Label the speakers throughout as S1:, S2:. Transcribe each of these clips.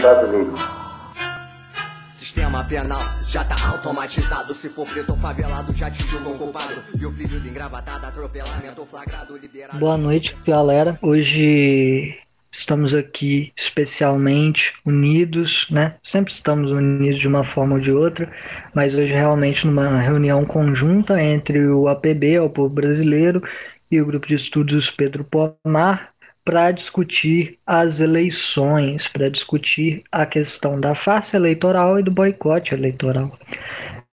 S1: brasileiro.
S2: Sistema penal já tá automatizado. Se for preto ou favelado, já te julgam culpado. E o filho de engravatado, atropelamento flagrado, liberado.
S3: Boa noite, galera. Hoje estamos aqui especialmente unidos, né? Sempre estamos unidos de uma forma ou de outra, mas hoje realmente numa reunião conjunta entre o APB, o Povo Brasileiro, e o grupo de estudos Pedro Pomar para discutir as eleições, para discutir a questão da farsa eleitoral e do boicote eleitoral.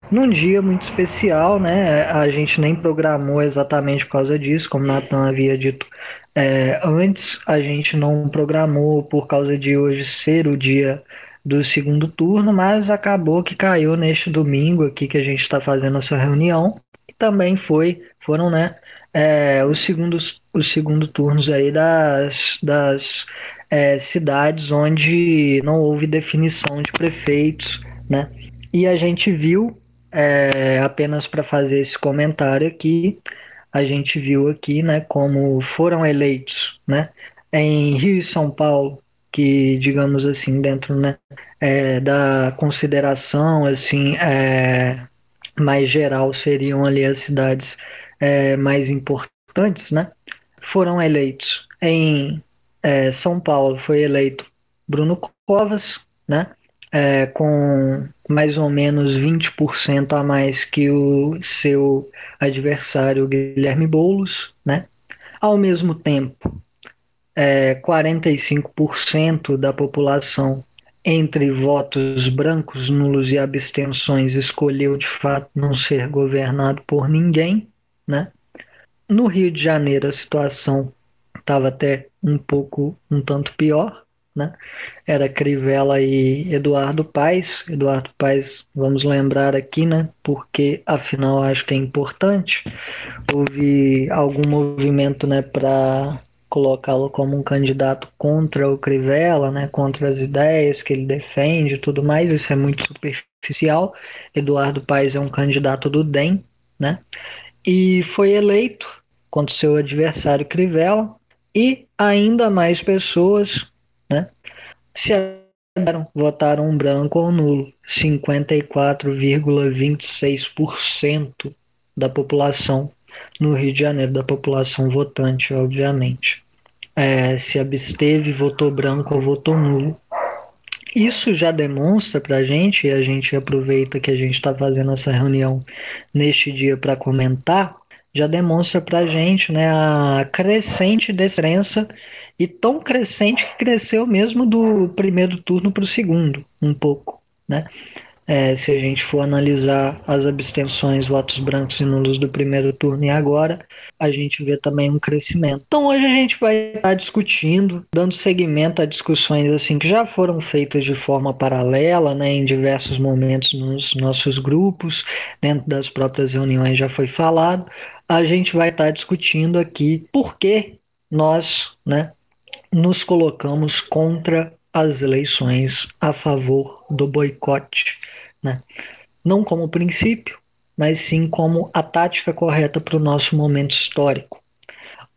S3: Num dia muito especial, né? A gente nem programou exatamente por causa disso, como Nathan havia dito é, antes, a gente não programou por causa de hoje ser o dia do segundo turno, mas acabou que caiu neste domingo aqui que a gente está fazendo essa reunião. E também foi, foram, né, é, os segundos os segundo turnos aí das, das é, cidades onde não houve definição de prefeitos, né? E a gente viu, é, apenas para fazer esse comentário aqui, a gente viu aqui, né, como foram eleitos, né, em Rio e São Paulo, que digamos assim dentro, né, é, da consideração assim é, mais geral seriam ali as cidades é, mais importantes, né, foram eleitos em é, São Paulo foi eleito Bruno Covas, né, é, com mais ou menos 20% a mais que o seu adversário Guilherme Boulos, né? Ao mesmo tempo, é, 45% da população entre votos brancos, nulos e abstenções escolheu de fato não ser governado por ninguém, né? No Rio de Janeiro a situação estava até um pouco um tanto pior, né? Era Crivella e Eduardo Paes. Eduardo Paes, vamos lembrar aqui, né? Porque afinal acho que é importante. Houve algum movimento, né, para colocá-lo como um candidato contra o Crivella, né, contra as ideias que ele defende e tudo mais, isso é muito superficial. Eduardo Paes é um candidato do DEM, né, e foi eleito contra seu adversário Crivella, e ainda mais pessoas né? Se votaram, votaram branco ou nulo, 54,26% da população no Rio de Janeiro, da população votante, obviamente. É, se absteve, votou branco ou votou nulo. Isso já demonstra para a gente, e a gente aproveita que a gente está fazendo essa reunião neste dia para comentar, já demonstra para a gente né, a crescente descrença e tão crescente que cresceu mesmo do primeiro turno para o segundo, um pouco, né? É, se a gente for analisar as abstenções, votos brancos e nulos do primeiro turno e agora, a gente vê também um crescimento. Então hoje a gente vai estar discutindo, dando seguimento a discussões assim que já foram feitas de forma paralela, né, em diversos momentos nos nossos grupos, dentro das próprias reuniões já foi falado. A gente vai estar discutindo aqui por que nós, né, nos colocamos contra as eleições a favor do boicote, né? não como princípio, mas sim como a tática correta para o nosso momento histórico.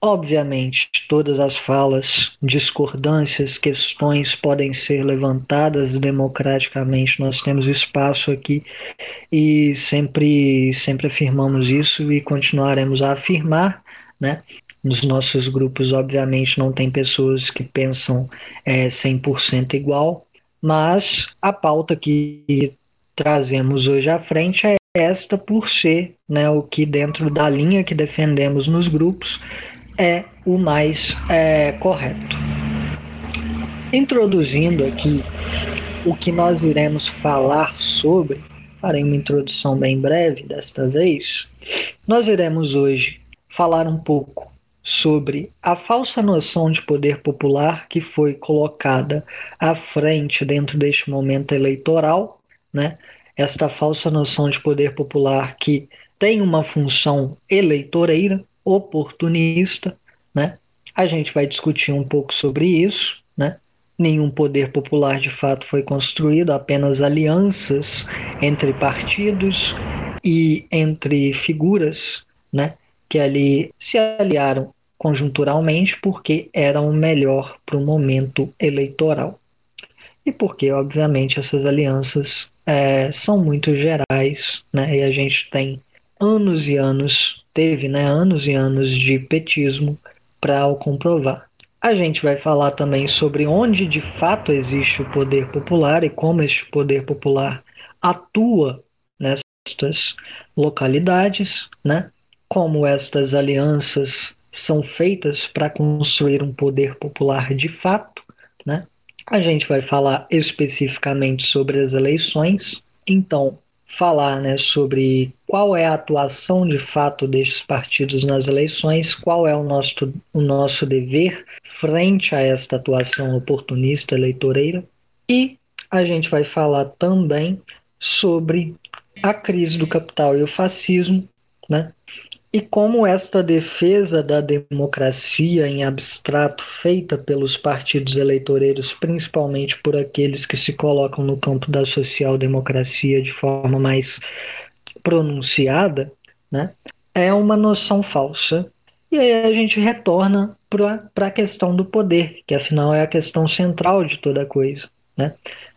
S3: Obviamente, todas as falas, discordâncias, questões podem ser levantadas democraticamente. Nós temos espaço aqui e sempre, sempre afirmamos isso e continuaremos a afirmar, né? Nos nossos grupos, obviamente, não tem pessoas que pensam é, 100% igual, mas a pauta que trazemos hoje à frente é esta por ser né, o que dentro da linha que defendemos nos grupos é o mais é, correto. Introduzindo aqui o que nós iremos falar sobre, farei uma introdução bem breve desta vez, nós iremos hoje falar um pouco sobre a falsa noção de poder popular que foi colocada à frente dentro deste momento eleitoral, né? Esta falsa noção de poder popular que tem uma função eleitoreira, oportunista, né? A gente vai discutir um pouco sobre isso, né? Nenhum poder popular de fato foi construído, apenas alianças entre partidos e entre figuras, né? Que ali se aliaram conjunturalmente porque eram melhor para o momento eleitoral. e porque, obviamente, essas alianças é, são muito gerais, né? E a gente tem anos e anos, teve né, anos e anos de petismo para o comprovar. A gente vai falar também sobre onde de fato existe o poder popular e como este poder popular atua nestas localidades, né? como estas alianças são feitas para construir um poder popular de fato. A gente vai falar especificamente sobre as eleições, então falar né, sobre qual é a atuação de fato destes partidos nas eleições, qual é o nosso, o nosso dever frente a esta atuação oportunista eleitoreira, e a gente vai falar também sobre a crise do capital e o fascismo, né? E como esta defesa da democracia em abstrato, feita pelos partidos eleitoreiros, principalmente por aqueles que se colocam no campo da social-democracia de forma mais pronunciada, né, é uma noção falsa. E aí a gente retorna para a questão do poder, que afinal é a questão central de toda coisa. Né?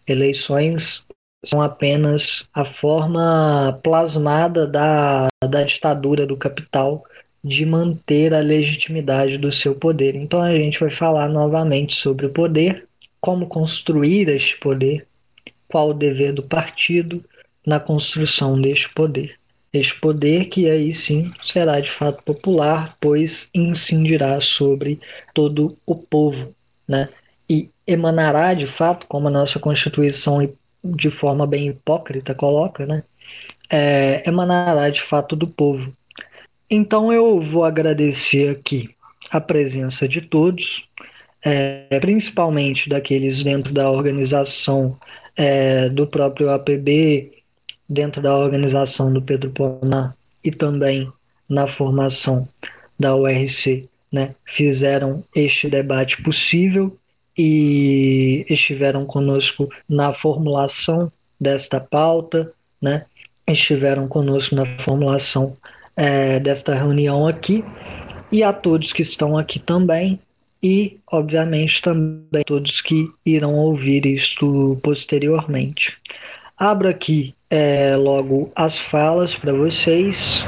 S3: Eleições são apenas a forma plasmada da, da ditadura do capital de manter a legitimidade do seu poder. Então a gente vai falar novamente sobre o poder, como construir este poder, qual o dever do partido na construção deste poder. Este poder que aí sim será de fato popular, pois incidirá sobre todo o povo, né? E emanará de fato, como a nossa Constituição de forma bem hipócrita coloca, né? É, emanará de fato do povo. Então eu vou agradecer aqui a presença de todos, é, principalmente daqueles dentro da organização é, do próprio APB, dentro da organização do Pedro Pomar e também na formação da URC, né, fizeram este debate possível e estiveram conosco na formulação desta pauta, né? estiveram conosco na formulação é, desta reunião aqui, e a todos que estão aqui também, e, obviamente, também todos que irão ouvir isto posteriormente. Abro aqui é, logo as falas para vocês.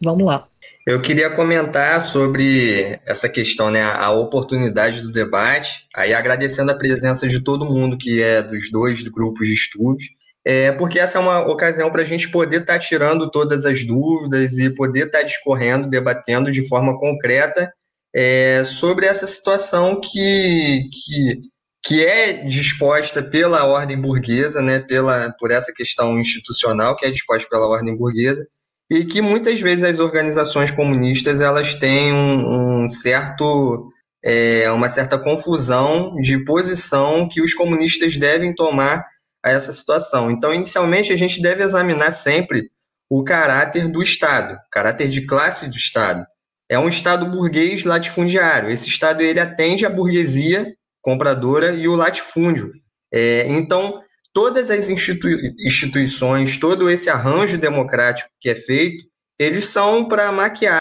S3: Vamos lá.
S1: Eu queria comentar sobre essa questão, né, a oportunidade do debate, aí agradecendo a presença de todo mundo que é dos dois grupos de estudos, é, porque essa é uma ocasião para a gente poder estar tá tirando todas as dúvidas e poder estar tá discorrendo, debatendo de forma concreta é, sobre essa situação que, que, que é disposta pela ordem burguesa, né, pela, por essa questão institucional que é disposta pela ordem burguesa, e que muitas vezes as organizações comunistas elas têm um, um certo é, uma certa confusão de posição que os comunistas devem tomar a essa situação. Então, inicialmente, a gente deve examinar sempre o caráter do Estado, caráter de classe do Estado. É um Estado burguês latifundiário. Esse Estado ele atende a burguesia compradora e o latifúndio. É, então, todas as institui instituições, todo esse arranjo democrático que é feito, eles são para maquiar,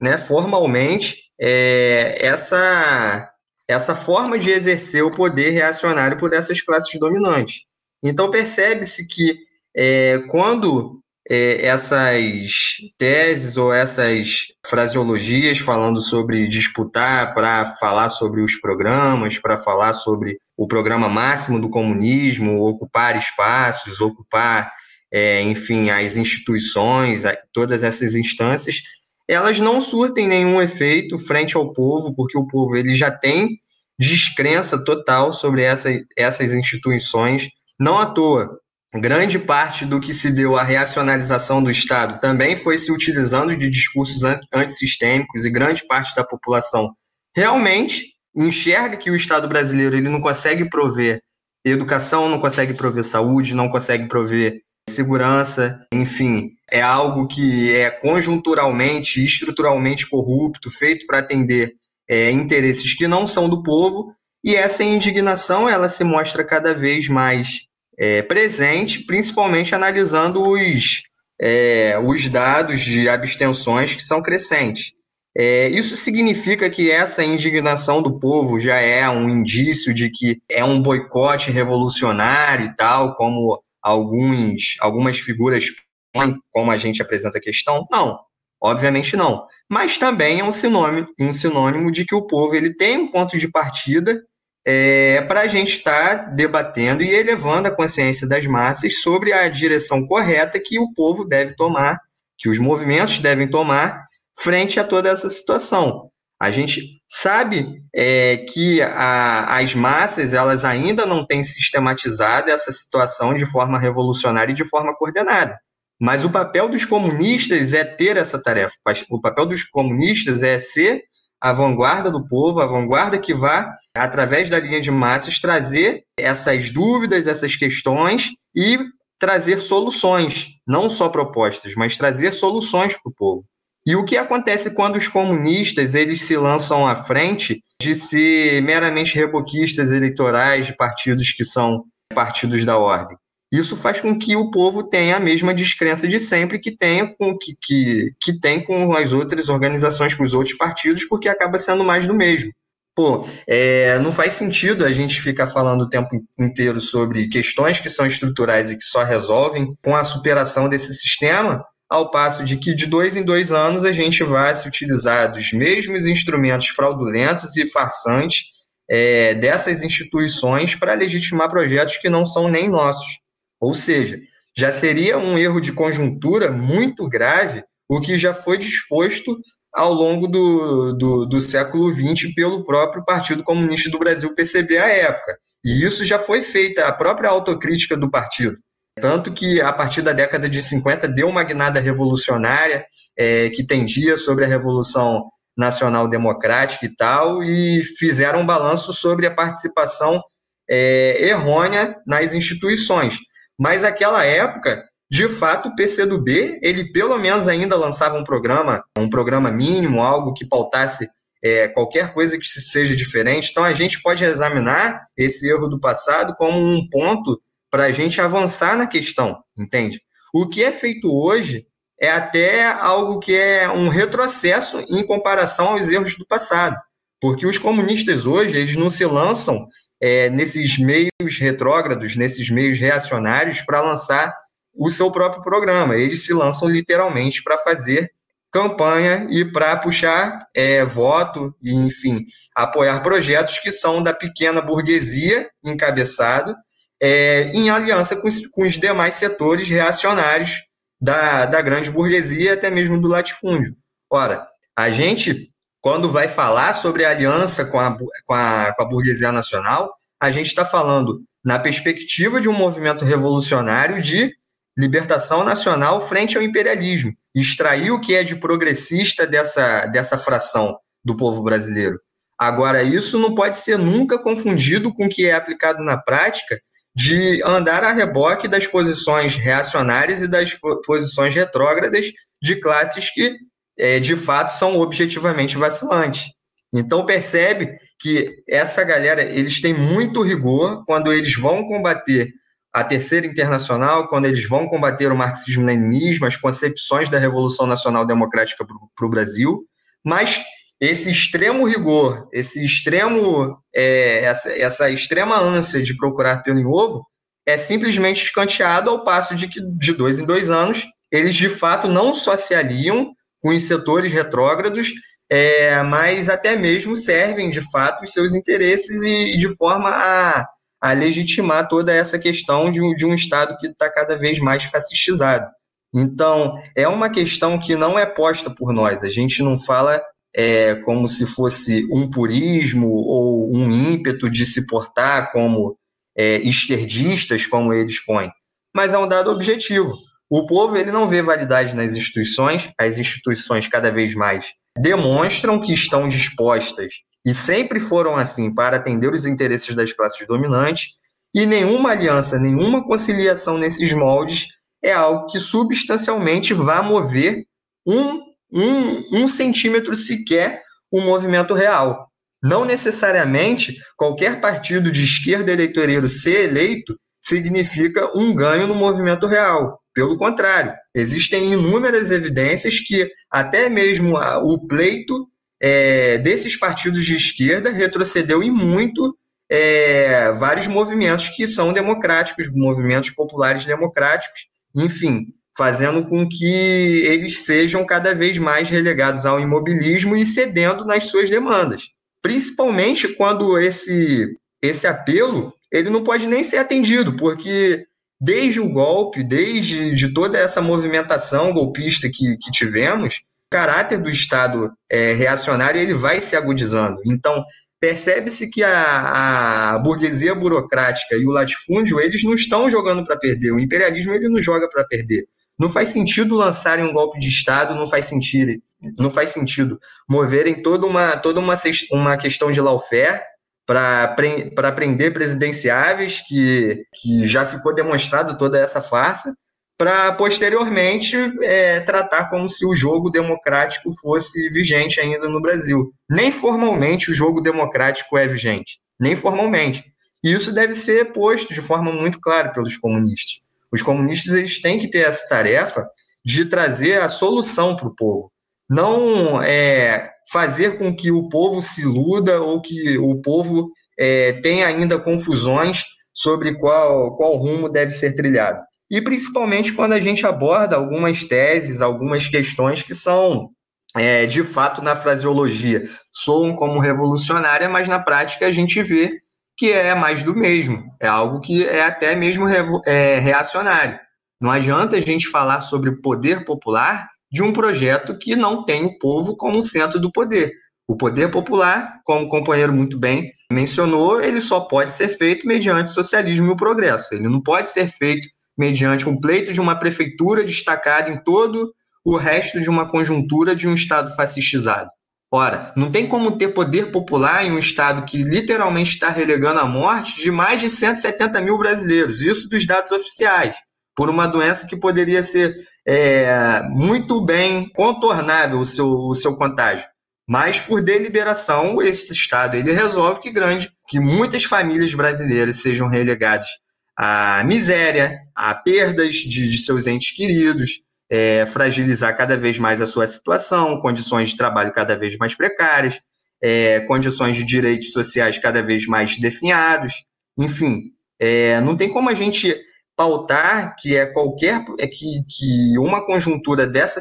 S1: né, formalmente, é, essa, essa forma de exercer o poder reacionário por essas classes dominantes. Então, percebe-se que é, quando é, essas teses ou essas fraseologias falando sobre disputar para falar sobre os programas, para falar sobre o programa máximo do comunismo, ocupar espaços, ocupar, é, enfim, as instituições, todas essas instâncias, elas não surtem nenhum efeito frente ao povo, porque o povo ele já tem descrença total sobre essa, essas instituições. Não à toa, grande parte do que se deu à reacionalização do Estado também foi se utilizando de discursos antissistêmicos e grande parte da população realmente enxerga que o Estado brasileiro ele não consegue prover educação, não consegue prover saúde, não consegue prover segurança, enfim, é algo que é conjunturalmente, estruturalmente corrupto, feito para atender é, interesses que não são do povo, e essa indignação ela se mostra cada vez mais é, presente, principalmente analisando os, é, os dados de abstenções que são crescentes. É, isso significa que essa indignação do povo já é um indício de que é um boicote revolucionário e tal, como alguns, algumas figuras põem, como a gente apresenta a questão? Não, obviamente não. Mas também é um sinônimo, um sinônimo de que o povo ele tem um ponto de partida é, para a gente estar tá debatendo e elevando a consciência das massas sobre a direção correta que o povo deve tomar, que os movimentos devem tomar frente a toda essa situação. A gente sabe é, que a, as massas elas ainda não têm sistematizado essa situação de forma revolucionária e de forma coordenada. Mas o papel dos comunistas é ter essa tarefa. O papel dos comunistas é ser a vanguarda do povo, a vanguarda que vá, através da linha de massas, trazer essas dúvidas, essas questões e trazer soluções, não só propostas, mas trazer soluções para o povo. E o que acontece quando os comunistas eles se lançam à frente de ser meramente reboquistas eleitorais de partidos que são partidos da ordem? Isso faz com que o povo tenha a mesma descrença de sempre que, tenha com, que, que, que tem com as outras organizações, com os outros partidos, porque acaba sendo mais do mesmo. Pô, é, não faz sentido a gente ficar falando o tempo inteiro sobre questões que são estruturais e que só resolvem com a superação desse sistema, ao passo de que de dois em dois anos a gente vai se utilizar dos mesmos instrumentos fraudulentos e farsantes é, dessas instituições para legitimar projetos que não são nem nossos. Ou seja, já seria um erro de conjuntura muito grave o que já foi disposto ao longo do, do, do século XX pelo próprio Partido Comunista do Brasil, PCB, à época. E isso já foi feita, a própria autocrítica do partido. Tanto que, a partir da década de 50, deu uma guinada revolucionária é, que tendia sobre a Revolução Nacional Democrática e tal, e fizeram um balanço sobre a participação é, errônea nas instituições. Mas naquela época, de fato, o PCdoB, ele pelo menos ainda lançava um programa, um programa mínimo, algo que pautasse é, qualquer coisa que seja diferente. Então, a gente pode examinar esse erro do passado como um ponto para a gente avançar na questão, entende? O que é feito hoje é até algo que é um retrocesso em comparação aos erros do passado, porque os comunistas hoje eles não se lançam é, nesses meios retrógrados, nesses meios reacionários para lançar o seu próprio programa. Eles se lançam literalmente para fazer campanha e para puxar é, voto e, enfim, apoiar projetos que são da pequena burguesia encabeçado é, em aliança com, com, os demais setores reacionários da, da grande burguesia, até mesmo do latifúndio. Ora, a gente, quando vai falar sobre a aliança com a, com a, com a burguesia nacional, a gente está falando na perspectiva de um movimento revolucionário de libertação nacional frente ao imperialismo, extrair o que é de progressista dessa, dessa fração do povo brasileiro. Agora, isso não pode ser nunca confundido com o que é aplicado na prática de andar a reboque das posições reacionárias e das posições retrógradas de classes que, é, de fato, são objetivamente vacilantes. Então, percebe que essa galera, eles têm muito rigor quando eles vão combater a Terceira Internacional, quando eles vão combater o marxismo-leninismo, as concepções da Revolução Nacional Democrática para o Brasil, mas esse extremo rigor, esse extremo, é, essa, essa, extrema ânsia de procurar pelo em ovo é simplesmente escanteado ao passo de que de dois em dois anos eles de fato não só se aliam com os setores retrógrados, é, mas até mesmo servem de fato os seus interesses e de forma a, a legitimar toda essa questão de de um Estado que está cada vez mais fascistizado. Então, é uma questão que não é posta por nós. A gente não fala é, como se fosse um purismo ou um ímpeto de se portar como é, esquerdistas, como eles põem, mas é um dado objetivo. O povo ele não vê validade nas instituições, as instituições cada vez mais demonstram que estão dispostas e sempre foram assim para atender os interesses das classes dominantes, e nenhuma aliança, nenhuma conciliação nesses moldes é algo que substancialmente vá mover um um, um centímetro sequer um movimento real. Não necessariamente qualquer partido de esquerda eleitoreiro ser eleito significa um ganho no movimento real. Pelo contrário, existem inúmeras evidências que até mesmo o pleito é, desses partidos de esquerda retrocedeu em muito é, vários movimentos que são democráticos, movimentos populares democráticos, enfim, fazendo com que eles sejam cada vez mais relegados ao imobilismo e cedendo nas suas demandas. Principalmente quando esse, esse apelo ele não pode nem ser atendido, porque desde o golpe, desde de toda essa movimentação golpista que, que tivemos, o caráter do Estado é, reacionário ele vai se agudizando. Então, percebe-se que a, a, burguesia burocrática e o latifúndio eles não estão jogando para perder. O imperialismo ele não joga para perder. Não faz sentido lançarem um golpe de Estado, não faz sentido, não faz sentido moverem toda uma, toda uma, uma questão de lawfare para prender presidenciáveis, que, que já ficou demonstrado toda essa farsa, para posteriormente é, tratar como se o jogo democrático fosse vigente ainda no Brasil. Nem formalmente o jogo democrático é vigente, nem formalmente. E isso deve ser posto de forma muito clara pelos comunistas. Os comunistas eles têm que ter essa tarefa de trazer a solução para o povo, não é, fazer com que o povo se iluda ou que o povo é, tenha ainda confusões sobre qual, qual rumo deve ser trilhado. E principalmente quando a gente aborda algumas teses, algumas questões que são, é, de fato, na fraseologia, soam como revolucionária, mas na prática a gente vê que é mais do mesmo, é algo que é até mesmo é, reacionário. Não adianta a gente falar sobre poder popular de um projeto que não tem o povo como centro do poder. O poder popular, como o companheiro muito bem mencionou, ele só pode ser feito mediante o socialismo e o progresso. Ele não pode ser feito mediante um pleito de uma prefeitura destacada em todo o resto de uma conjuntura de um Estado fascistizado. Ora, não tem como ter poder popular em um Estado que literalmente está relegando à morte de mais de 170 mil brasileiros, isso dos dados oficiais por uma doença que poderia ser é, muito bem contornável o seu, o seu contágio. Mas por deliberação, esse Estado ele resolve que grande, que muitas famílias brasileiras sejam relegadas à miséria, a perdas de, de seus entes queridos, é, fragilizar cada vez mais a sua situação, condições de trabalho cada vez mais precárias, é, condições de direitos sociais cada vez mais definhados, enfim, é, não tem como a gente pautar que é qualquer é que, que uma conjuntura dessa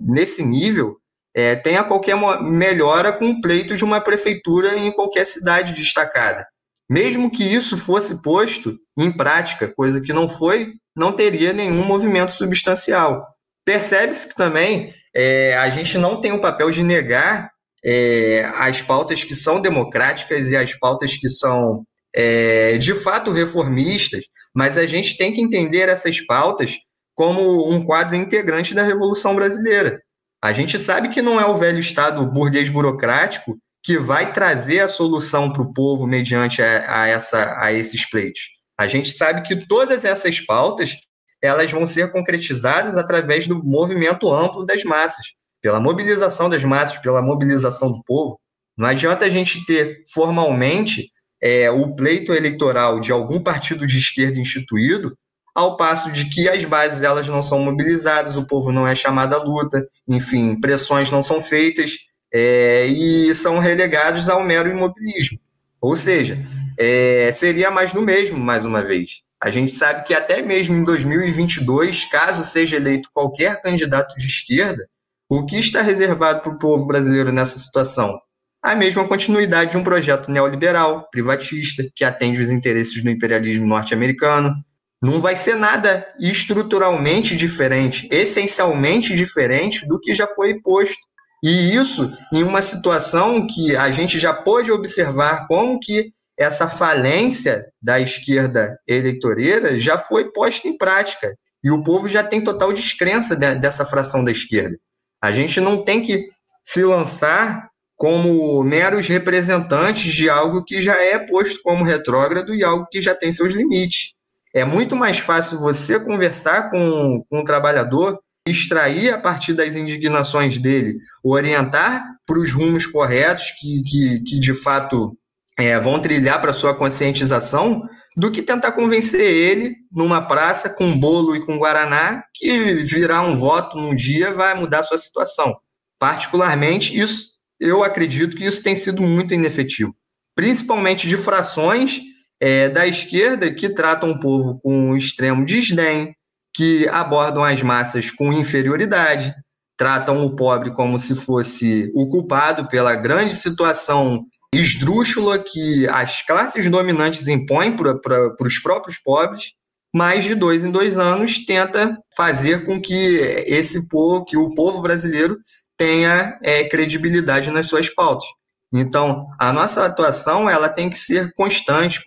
S1: nesse nível é, tenha qualquer melhora com o pleito de uma prefeitura em qualquer cidade destacada. Mesmo que isso fosse posto em prática, coisa que não foi, não teria nenhum movimento substancial. Percebe-se que também é, a gente não tem o papel de negar é, as pautas que são democráticas e as pautas que são é, de fato reformistas, mas a gente tem que entender essas pautas como um quadro integrante da Revolução Brasileira. A gente sabe que não é o velho Estado burguês burocrático que vai trazer a solução para o povo mediante a, a, essa, a esses pleitos. A gente sabe que todas essas pautas elas vão ser concretizadas através do movimento amplo das massas, pela mobilização das massas, pela mobilização do povo. Não adianta a gente ter formalmente é, o pleito eleitoral de algum partido de esquerda instituído, ao passo de que as bases elas não são mobilizadas, o povo não é chamado à luta, enfim, pressões não são feitas é, e são relegados ao mero imobilismo. Ou seja, é, seria mais do mesmo, mais uma vez. A gente sabe que até mesmo em 2022, caso seja eleito qualquer candidato de esquerda, o que está reservado para o povo brasileiro nessa situação? a mesma continuidade de um projeto neoliberal, privatista, que atende os interesses do imperialismo norte-americano. Não vai ser nada estruturalmente diferente, essencialmente diferente do que já foi posto. E isso em uma situação que a gente já pôde observar como que essa falência da esquerda eleitoreira já foi posta em prática. E o povo já tem total descrença dessa fração da esquerda. A gente não tem que se lançar como meros representantes de algo que já é posto como retrógrado e algo que já tem seus limites. É muito mais fácil você conversar com, com um trabalhador, extrair a partir das indignações dele, orientar para os rumos corretos que, que, que de fato é, vão trilhar para sua conscientização, do que tentar convencer ele numa praça com bolo e com guaraná que virar um voto num dia vai mudar sua situação. Particularmente, isso eu acredito que isso tem sido muito inefetivo, principalmente de frações é, da esquerda que tratam o povo com extremo desdém, que abordam as massas com inferioridade, tratam o pobre como se fosse o culpado pela grande situação esdrúxula que as classes dominantes impõem para os próprios pobres, mas de dois em dois anos tenta fazer com que esse povo, que o povo brasileiro tenha é, credibilidade nas suas pautas. Então, a nossa atuação ela tem que ser constante,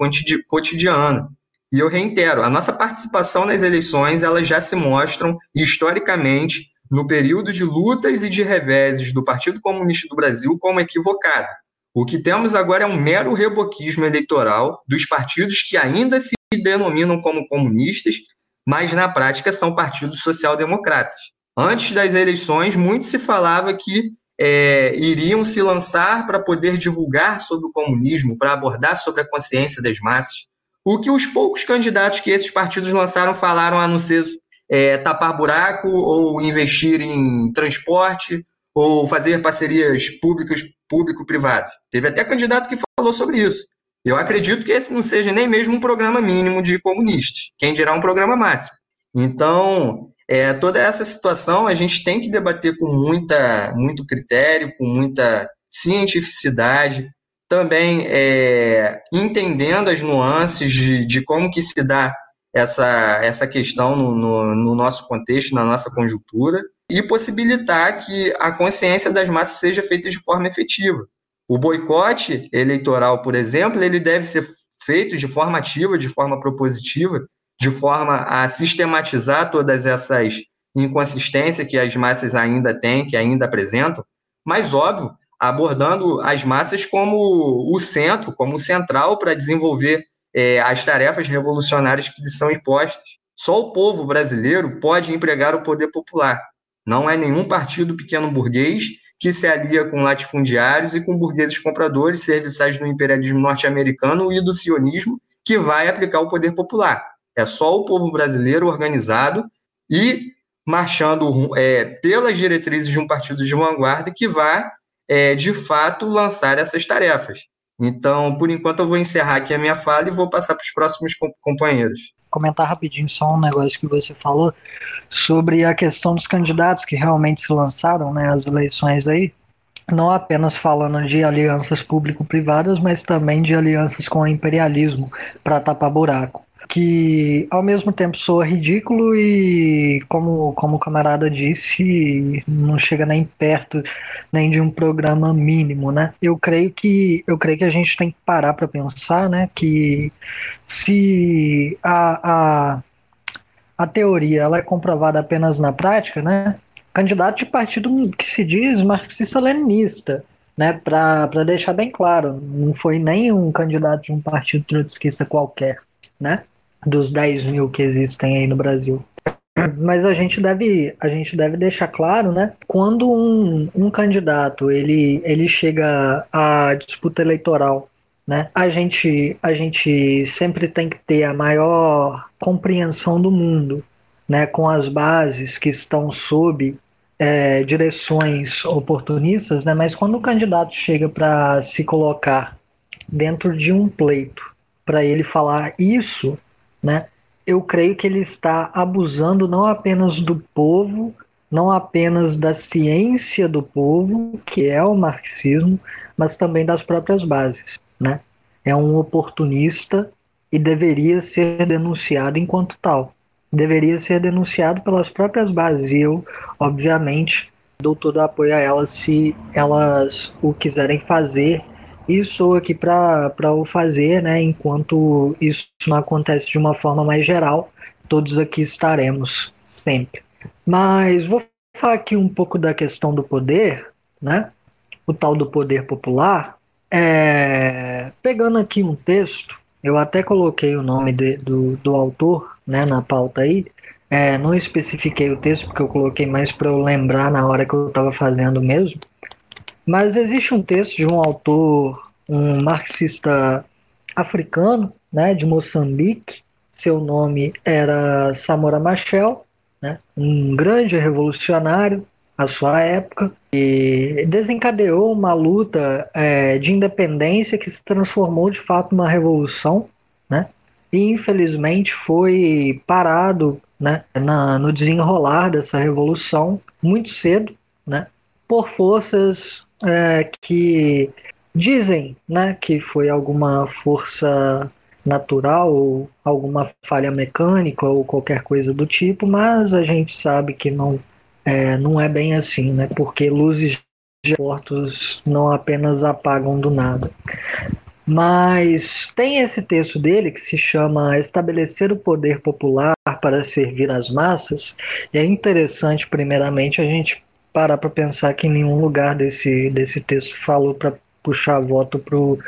S1: cotidiana. E eu reitero, a nossa participação nas eleições elas já se mostram historicamente no período de lutas e de reveses do Partido Comunista do Brasil como equivocada. O que temos agora é um mero reboquismo eleitoral dos partidos que ainda se denominam como comunistas, mas na prática são partidos social-democratas. Antes das eleições, muito se falava que é, iriam se lançar para poder divulgar sobre o comunismo, para abordar sobre a consciência das massas. O que os poucos candidatos que esses partidos lançaram falaram a não ser é, tapar buraco ou investir em transporte ou fazer parcerias públicas público-privadas. Teve até candidato que falou sobre isso. Eu acredito que esse não seja nem mesmo um programa mínimo de comunistas, quem dirá um programa máximo. Então, é, toda essa situação a gente tem que debater com muita, muito critério, com muita cientificidade, também é, entendendo as nuances de, de, como que se dá essa, essa questão no, no, no, nosso contexto, na nossa conjuntura, e possibilitar que a consciência das massas seja feita de forma efetiva. O boicote eleitoral, por exemplo, ele deve ser feito de forma ativa, de forma propositiva, de forma a sistematizar todas essas inconsistências que as massas ainda têm, que ainda apresentam, mas, óbvio, abordando as massas como o centro, como central para desenvolver é, as tarefas revolucionárias que lhes são impostas. Só o povo brasileiro pode empregar o poder popular. Não é nenhum partido pequeno burguês que se alia com latifundiários e com burgueses compradores serviçais do imperialismo norte-americano e do sionismo que vai aplicar o poder popular. É só o povo brasileiro organizado e marchando é, pelas diretrizes de um partido de vanguarda que vai é, de fato, lançar essas tarefas. Então, por enquanto, eu vou encerrar aqui a minha fala e vou passar para os próximos companheiros.
S3: Comentar rapidinho só um negócio que você falou sobre a questão dos candidatos que realmente se lançaram, né, as eleições aí, não apenas falando de alianças público-privadas, mas também de alianças com o imperialismo para tapar buraco que ao mesmo tempo soa ridículo e, como, como o camarada disse, não chega nem perto nem de um programa mínimo, né? Eu creio que eu creio que a gente tem que parar para pensar, né, que se a, a, a teoria ela é comprovada apenas na prática, né? Candidato de partido que se diz marxista-leninista, né, para deixar bem claro, não foi nem um candidato de um partido trotskista qualquer, né? Dos 10 mil que existem aí no Brasil. Mas a gente deve, a gente deve deixar claro, né? Quando um, um candidato ele, ele chega à disputa eleitoral, né? A gente, a gente sempre tem que ter a maior compreensão do mundo, né? Com as bases que estão sob é, direções oportunistas, né? Mas quando o candidato chega para se colocar dentro de um pleito, para ele falar isso né? Eu creio que ele está abusando não apenas do povo, não apenas da ciência do povo, que é o marxismo, mas também das próprias bases, né? É um oportunista e deveria ser denunciado enquanto tal. Deveria ser denunciado pelas próprias bases. E eu, obviamente, dou todo o apoio a elas se elas o quiserem fazer e estou aqui para o fazer, né? Enquanto isso não acontece de uma forma mais geral, todos aqui estaremos sempre. Mas vou falar aqui um pouco da questão do poder, né? O tal do poder popular. É... Pegando aqui um texto, eu até coloquei o nome de, do, do autor né, na pauta aí. É, não especifiquei o texto porque eu coloquei mais para eu lembrar na hora que eu estava fazendo mesmo. Mas existe um texto de um autor, um marxista africano, né, de Moçambique. Seu nome era Samora Machel, né, um grande revolucionário à sua época, e desencadeou uma luta é, de independência que se transformou de fato numa revolução, né, e infelizmente foi parado né, na, no desenrolar dessa revolução muito cedo, né, por forças é, que dizem né, que foi alguma força natural ou alguma falha mecânica ou qualquer coisa do tipo, mas a gente sabe que não é, não é bem assim, né? Porque luzes de portos não apenas apagam do nada. Mas tem esse texto dele que se chama Estabelecer o Poder Popular para Servir as Massas, e é interessante, primeiramente, a gente parar para pensar que em nenhum lugar desse, desse texto falou para puxar voto pro,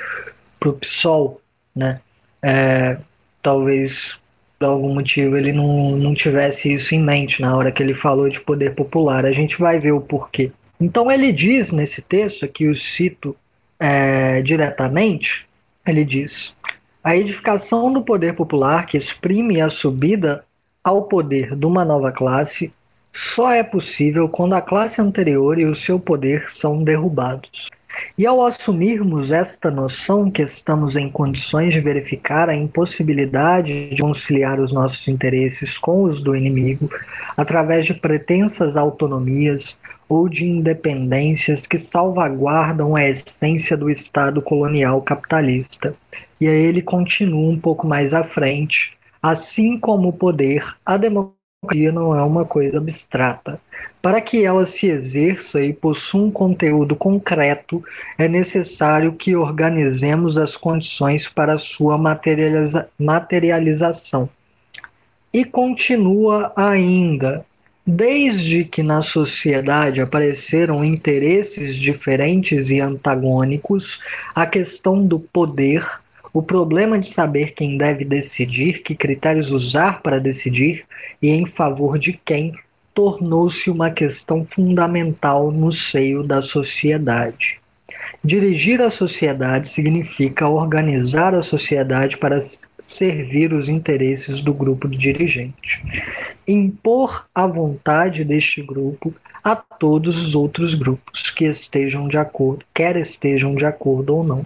S3: pro PSOL, né? É, talvez por algum motivo ele não, não tivesse isso em mente na hora que ele falou de poder popular. A gente vai ver o porquê. Então ele diz nesse texto, que eu cito é, diretamente, ele diz: a edificação do poder popular que exprime a subida ao poder de uma nova classe só é possível quando a classe anterior e o seu poder são derrubados. E ao assumirmos esta noção que estamos em condições de verificar a impossibilidade de conciliar os nossos interesses com os do inimigo através de pretensas autonomias ou de independências que salvaguardam a essência do Estado colonial capitalista. E aí ele continua um pouco mais à frente. Assim como o poder, a democracia democracia não é uma coisa abstrata. Para que ela se exerça e possua um conteúdo concreto, é necessário que organizemos as condições para sua materializa materialização. E continua ainda. Desde que na sociedade apareceram interesses diferentes e antagônicos, a questão do poder o problema de saber quem deve decidir, que critérios usar para decidir e em favor de quem tornou-se uma questão fundamental no seio da sociedade. Dirigir a sociedade significa organizar a sociedade para servir os interesses do grupo dirigente. Impor a vontade deste grupo a todos os outros grupos que estejam de acordo, quer estejam de acordo ou não.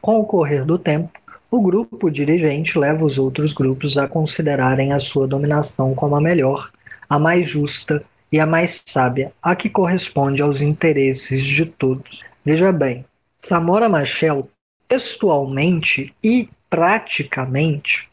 S3: Com o correr do tempo, o grupo dirigente leva os outros grupos a considerarem a sua dominação como a melhor, a mais justa e a mais sábia, a que corresponde aos interesses de todos. Veja bem, Samora Machel, textualmente e praticamente,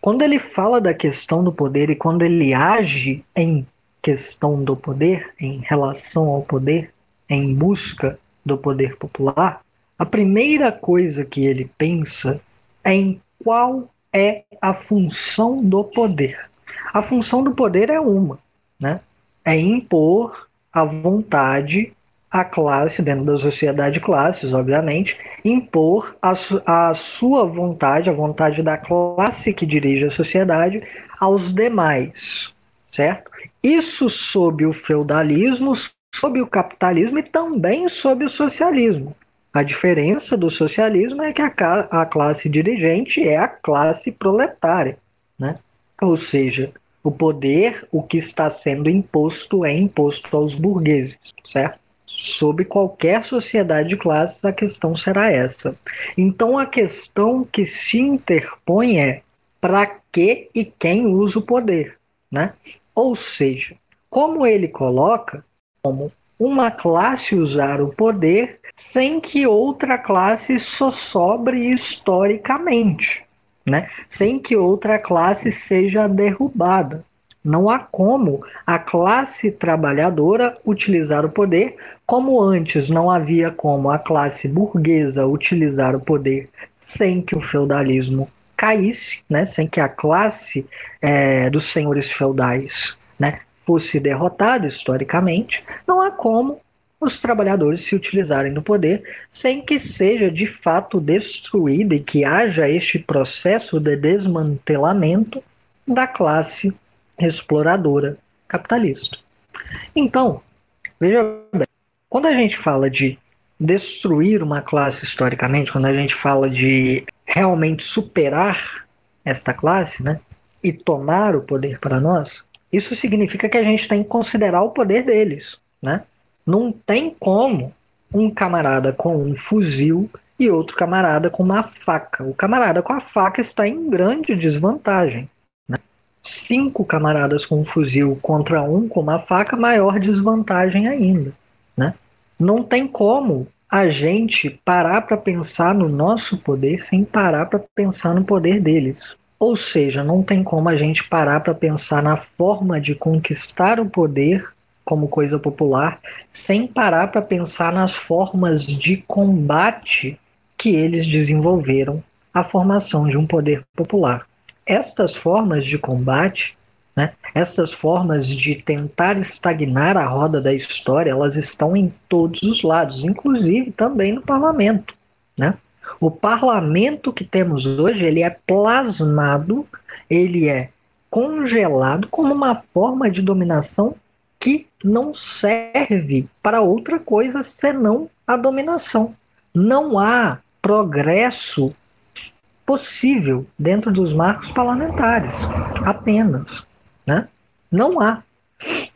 S3: quando ele fala da questão do poder e quando ele age em questão do poder, em relação ao poder, em busca do poder popular, a primeira coisa que ele pensa é em qual é a função do poder. A função do poder é uma, né? É impor a vontade à classe, dentro da sociedade de classes, obviamente, impor a, su a sua vontade, a vontade da classe que dirige a sociedade, aos demais, certo? Isso sob o feudalismo, sob o capitalismo e também sob o socialismo. A diferença do socialismo é que a, a classe dirigente é a classe proletária, né? Ou seja, o poder, o que está sendo imposto é imposto aos burgueses, certo? Sob qualquer sociedade de classes, a questão será essa. Então, a questão que se interpõe é para que e quem usa o poder, né? Ou seja, como ele coloca, como uma classe usar o poder sem que outra classe só sobre historicamente, né? sem que outra classe seja derrubada. Não há como a classe trabalhadora utilizar o poder, como antes não havia como a classe burguesa utilizar o poder sem que o feudalismo caísse, né? sem que a classe é, dos senhores feudais né, fosse derrotada historicamente, não há como os trabalhadores se utilizarem do poder sem que seja de fato destruído e que haja este processo de desmantelamento da classe exploradora capitalista. Então, veja bem, quando a gente fala de destruir uma classe historicamente, quando a gente fala de realmente superar esta classe, né, e tomar o poder para nós, isso significa que a gente tem que considerar o poder deles, né? Não tem como um camarada com um fuzil e outro camarada com uma faca. O camarada com a faca está em grande desvantagem. Né? Cinco camaradas com um fuzil contra um com uma faca, maior desvantagem ainda. Né? Não tem como a gente parar para pensar no nosso poder sem parar para pensar no poder deles. Ou seja, não tem como a gente parar para pensar na forma de conquistar o poder como coisa popular, sem parar para pensar nas formas de combate que eles desenvolveram a formação de um poder popular. Estas formas de combate, né, essas formas de tentar estagnar a roda da história, elas estão em todos os lados, inclusive também no parlamento. Né? O parlamento que temos hoje, ele é plasmado, ele é congelado como uma forma de dominação que não serve para outra coisa senão a dominação. Não há progresso possível dentro dos marcos parlamentares, apenas. Né? Não há.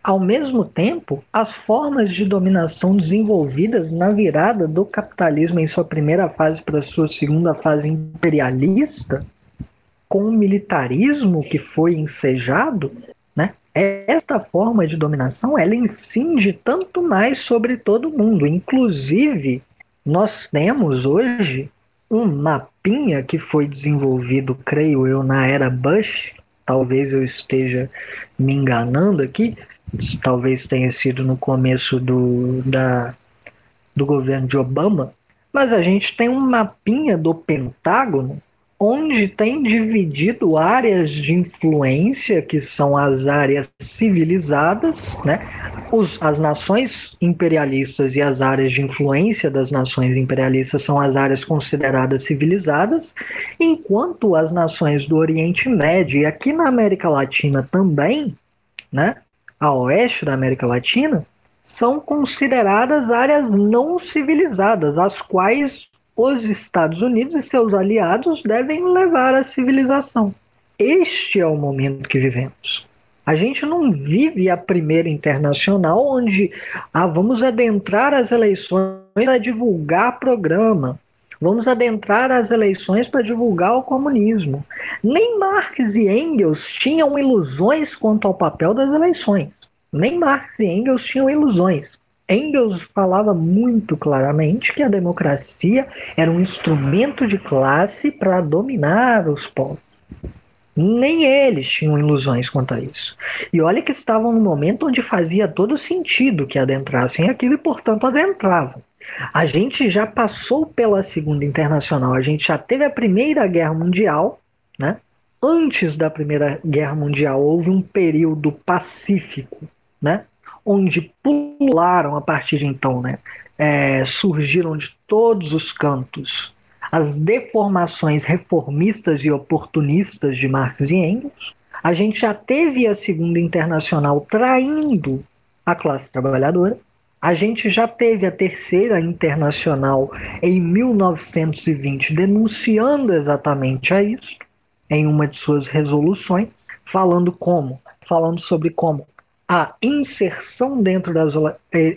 S3: Ao mesmo tempo, as formas de dominação desenvolvidas na virada do capitalismo em sua primeira fase para sua segunda fase imperialista, com o militarismo que foi ensejado, né? Esta forma de dominação ela incide tanto mais sobre todo mundo. Inclusive, nós temos hoje um mapinha que foi desenvolvido, creio eu, na era Bush. Talvez eu esteja me enganando aqui, talvez tenha sido no começo do, da, do governo de Obama, mas a gente tem um mapinha do Pentágono onde tem dividido áreas de influência, que são as áreas civilizadas, né? Os, as nações imperialistas e as áreas de influência das nações imperialistas são as áreas consideradas civilizadas, enquanto as nações do Oriente Médio e aqui na América Latina também, né? A oeste da América Latina, são consideradas áreas não civilizadas, as quais os Estados Unidos e seus aliados devem levar à civilização. Este é o momento que vivemos. A gente não vive a primeira internacional onde ah, vamos adentrar as eleições para divulgar programa, vamos adentrar as eleições para divulgar o comunismo. Nem Marx e Engels tinham ilusões quanto ao papel das eleições. Nem Marx e Engels tinham ilusões. Engels falava muito claramente que a democracia era um instrumento de classe para dominar os povos. Nem eles tinham ilusões quanto a isso. E olha que estavam no momento onde fazia todo sentido que adentrassem aquilo e, portanto, adentravam. A gente já passou pela Segunda Internacional, a gente já teve a Primeira Guerra Mundial, né? Antes da Primeira Guerra Mundial houve um período pacífico né? onde pularam a partir de então, né? É, surgiram de todos os cantos as deformações reformistas e oportunistas de Marx e Engels. A gente já teve a Segunda Internacional traindo a classe trabalhadora. A gente já teve a Terceira Internacional em 1920 denunciando exatamente a isso, em uma de suas resoluções, falando como, falando sobre como a inserção dentro das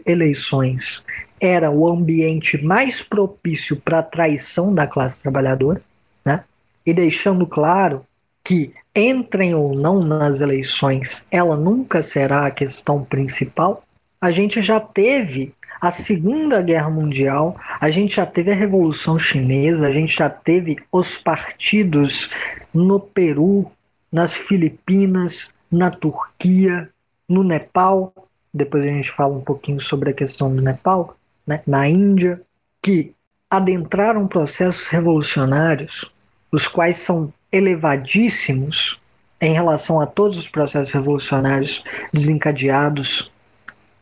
S3: eleições era o ambiente mais propício para a traição da classe trabalhadora, né? e deixando claro que entrem ou não nas eleições, ela nunca será a questão principal. A gente já teve a Segunda Guerra Mundial, a gente já teve a Revolução Chinesa, a gente já teve os partidos no Peru, nas Filipinas, na Turquia, no Nepal, depois a gente fala um pouquinho sobre a questão do Nepal, né, na Índia, que adentraram processos revolucionários, os quais são elevadíssimos em relação a todos os processos revolucionários desencadeados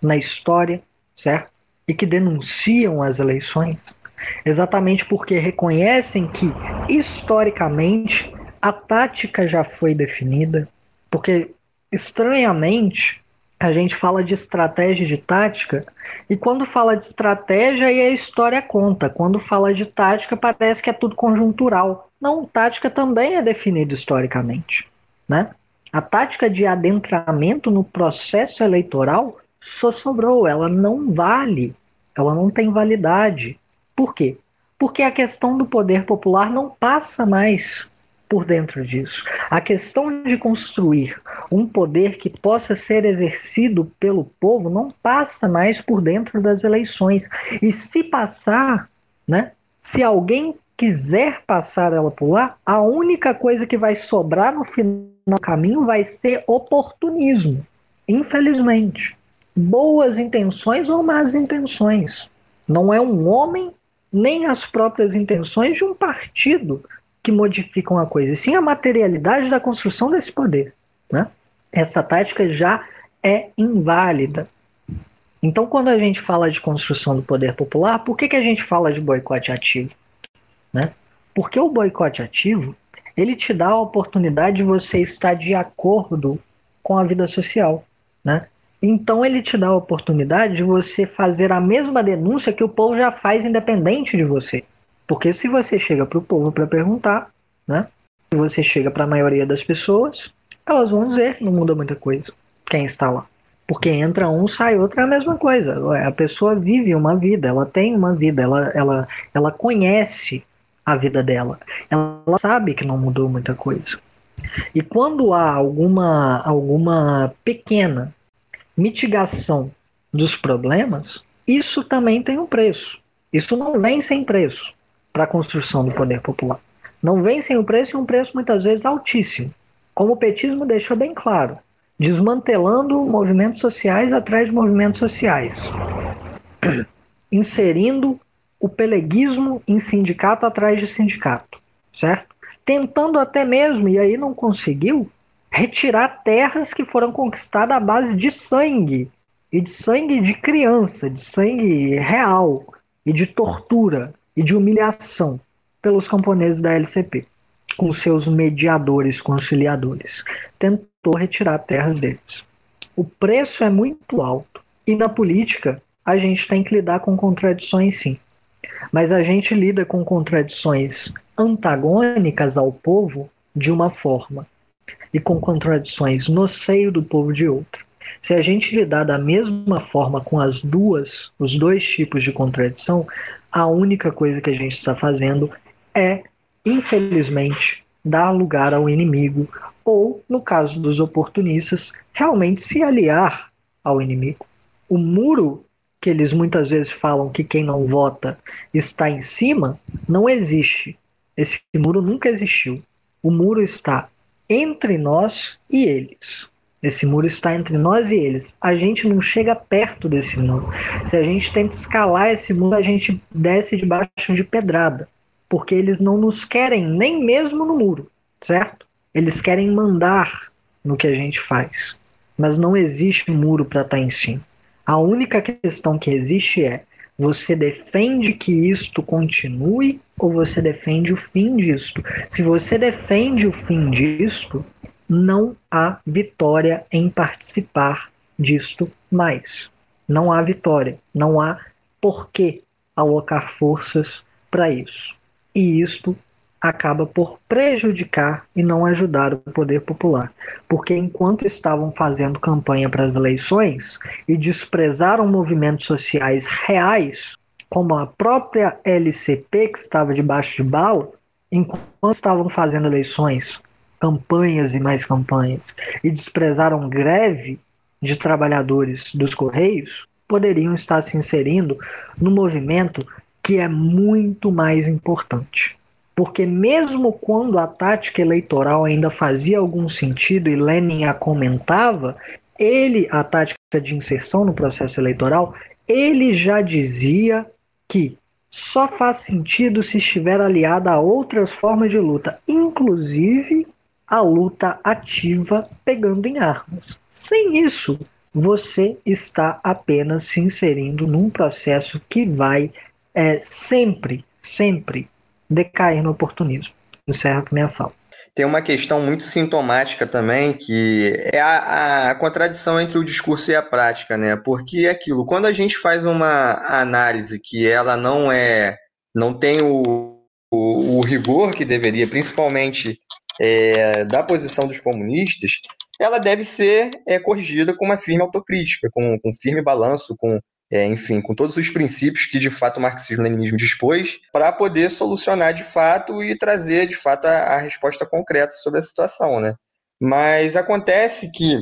S3: na história, certo? E que denunciam as eleições, exatamente porque reconhecem que, historicamente, a tática já foi definida, porque estranhamente, a gente fala de estratégia e de tática, e quando fala de estratégia, aí a história conta. Quando fala de tática, parece que é tudo conjuntural. Não, tática também é definida historicamente. Né? A tática de adentramento no processo eleitoral só sobrou, ela não vale, ela não tem validade. Por quê? Porque a questão do poder popular não passa mais por dentro disso. A questão de construir um poder que possa ser exercido pelo povo não passa mais por dentro das eleições. E se passar, né, se alguém quiser passar ela por lá, a única coisa que vai sobrar no final do caminho vai ser oportunismo. Infelizmente. Boas intenções ou más intenções. Não é um homem nem as próprias intenções de um partido que modificam a coisa, e sim a materialidade da construção desse poder. Né? Essa tática já é inválida. Então, quando a gente fala de construção do poder popular, por que, que a gente fala de boicote ativo? Né? Porque o boicote ativo ele te dá a oportunidade de você estar de acordo com a vida social. Né? Então ele te dá a oportunidade de você fazer a mesma denúncia que o povo já faz independente de você. Porque se você chega para o povo para perguntar, né? Se você chega para a maioria das pessoas, elas vão dizer que não muda muita coisa. Quem está lá? Porque entra um, sai outro, é a mesma coisa. A pessoa vive uma vida, ela tem uma vida, ela, ela, ela conhece a vida dela. Ela sabe que não mudou muita coisa. E quando há alguma, alguma pequena mitigação dos problemas, isso também tem um preço. Isso não vem sem preço para a construção do poder popular. Não vem sem o preço e um preço muitas vezes altíssimo, como o petismo deixou bem claro, desmantelando movimentos sociais atrás de movimentos sociais, inserindo o peleguismo em sindicato atrás de sindicato, certo? Tentando até mesmo, e aí não conseguiu, retirar terras que foram conquistadas à base de sangue, e de sangue de criança, de sangue real, e de tortura, e de humilhação pelos camponeses da LCP, com seus mediadores conciliadores. Tentou retirar terras deles. O preço é muito alto. E na política, a gente tem que lidar com contradições, sim. Mas a gente lida com contradições antagônicas ao povo de uma forma e com contradições no seio do povo de outra. Se a gente lidar da mesma forma com as duas, os dois tipos de contradição, a única coisa que a gente está fazendo é, infelizmente, dar lugar ao inimigo, ou, no caso dos oportunistas, realmente se aliar ao inimigo. O muro que eles muitas vezes falam que quem não vota está em cima, não existe. Esse muro nunca existiu. O muro está entre nós e eles. Esse muro está entre nós e eles. A gente não chega perto desse muro. Se a gente tenta escalar esse muro, a gente desce debaixo de pedrada. Porque eles não nos querem nem mesmo no muro, certo? Eles querem mandar no que a gente faz. Mas não existe muro para estar tá em cima. A única questão que existe é: você defende que isto continue ou você defende o fim disto? Se você defende o fim disto, não há vitória em participar disto mais. Não há vitória, não há por que alocar forças para isso. E isto acaba por prejudicar e não ajudar o poder popular. Porque enquanto estavam fazendo campanha para as eleições e desprezaram movimentos sociais reais, como a própria LCP, que estava debaixo de bala, enquanto estavam fazendo eleições campanhas e mais campanhas e desprezaram greve de trabalhadores dos Correios, poderiam estar se inserindo no movimento que é muito mais importante. Porque mesmo quando a tática eleitoral ainda fazia algum sentido e Lenin a comentava, ele, a tática de inserção no processo eleitoral, ele já dizia que só faz sentido se estiver aliada a outras formas de luta, inclusive a luta ativa pegando em armas. Sem isso, você está apenas se inserindo num processo que vai é, sempre, sempre decair no oportunismo. Encerro com minha fala.
S1: tem uma questão muito sintomática também, que é a, a, contradição entre o discurso e a prática, né? Porque é aquilo, quando a gente faz uma análise que ela não é, não tem o, o, o rigor que deveria, principalmente é, da posição dos comunistas, ela deve ser é, corrigida com uma firme autocrítica, com, com firme balanço, com é, enfim, com todos os princípios que de fato o marxismo-leninismo dispôs, para poder solucionar de fato e trazer de fato a, a, resposta concreta sobre a situação, né? Mas acontece que,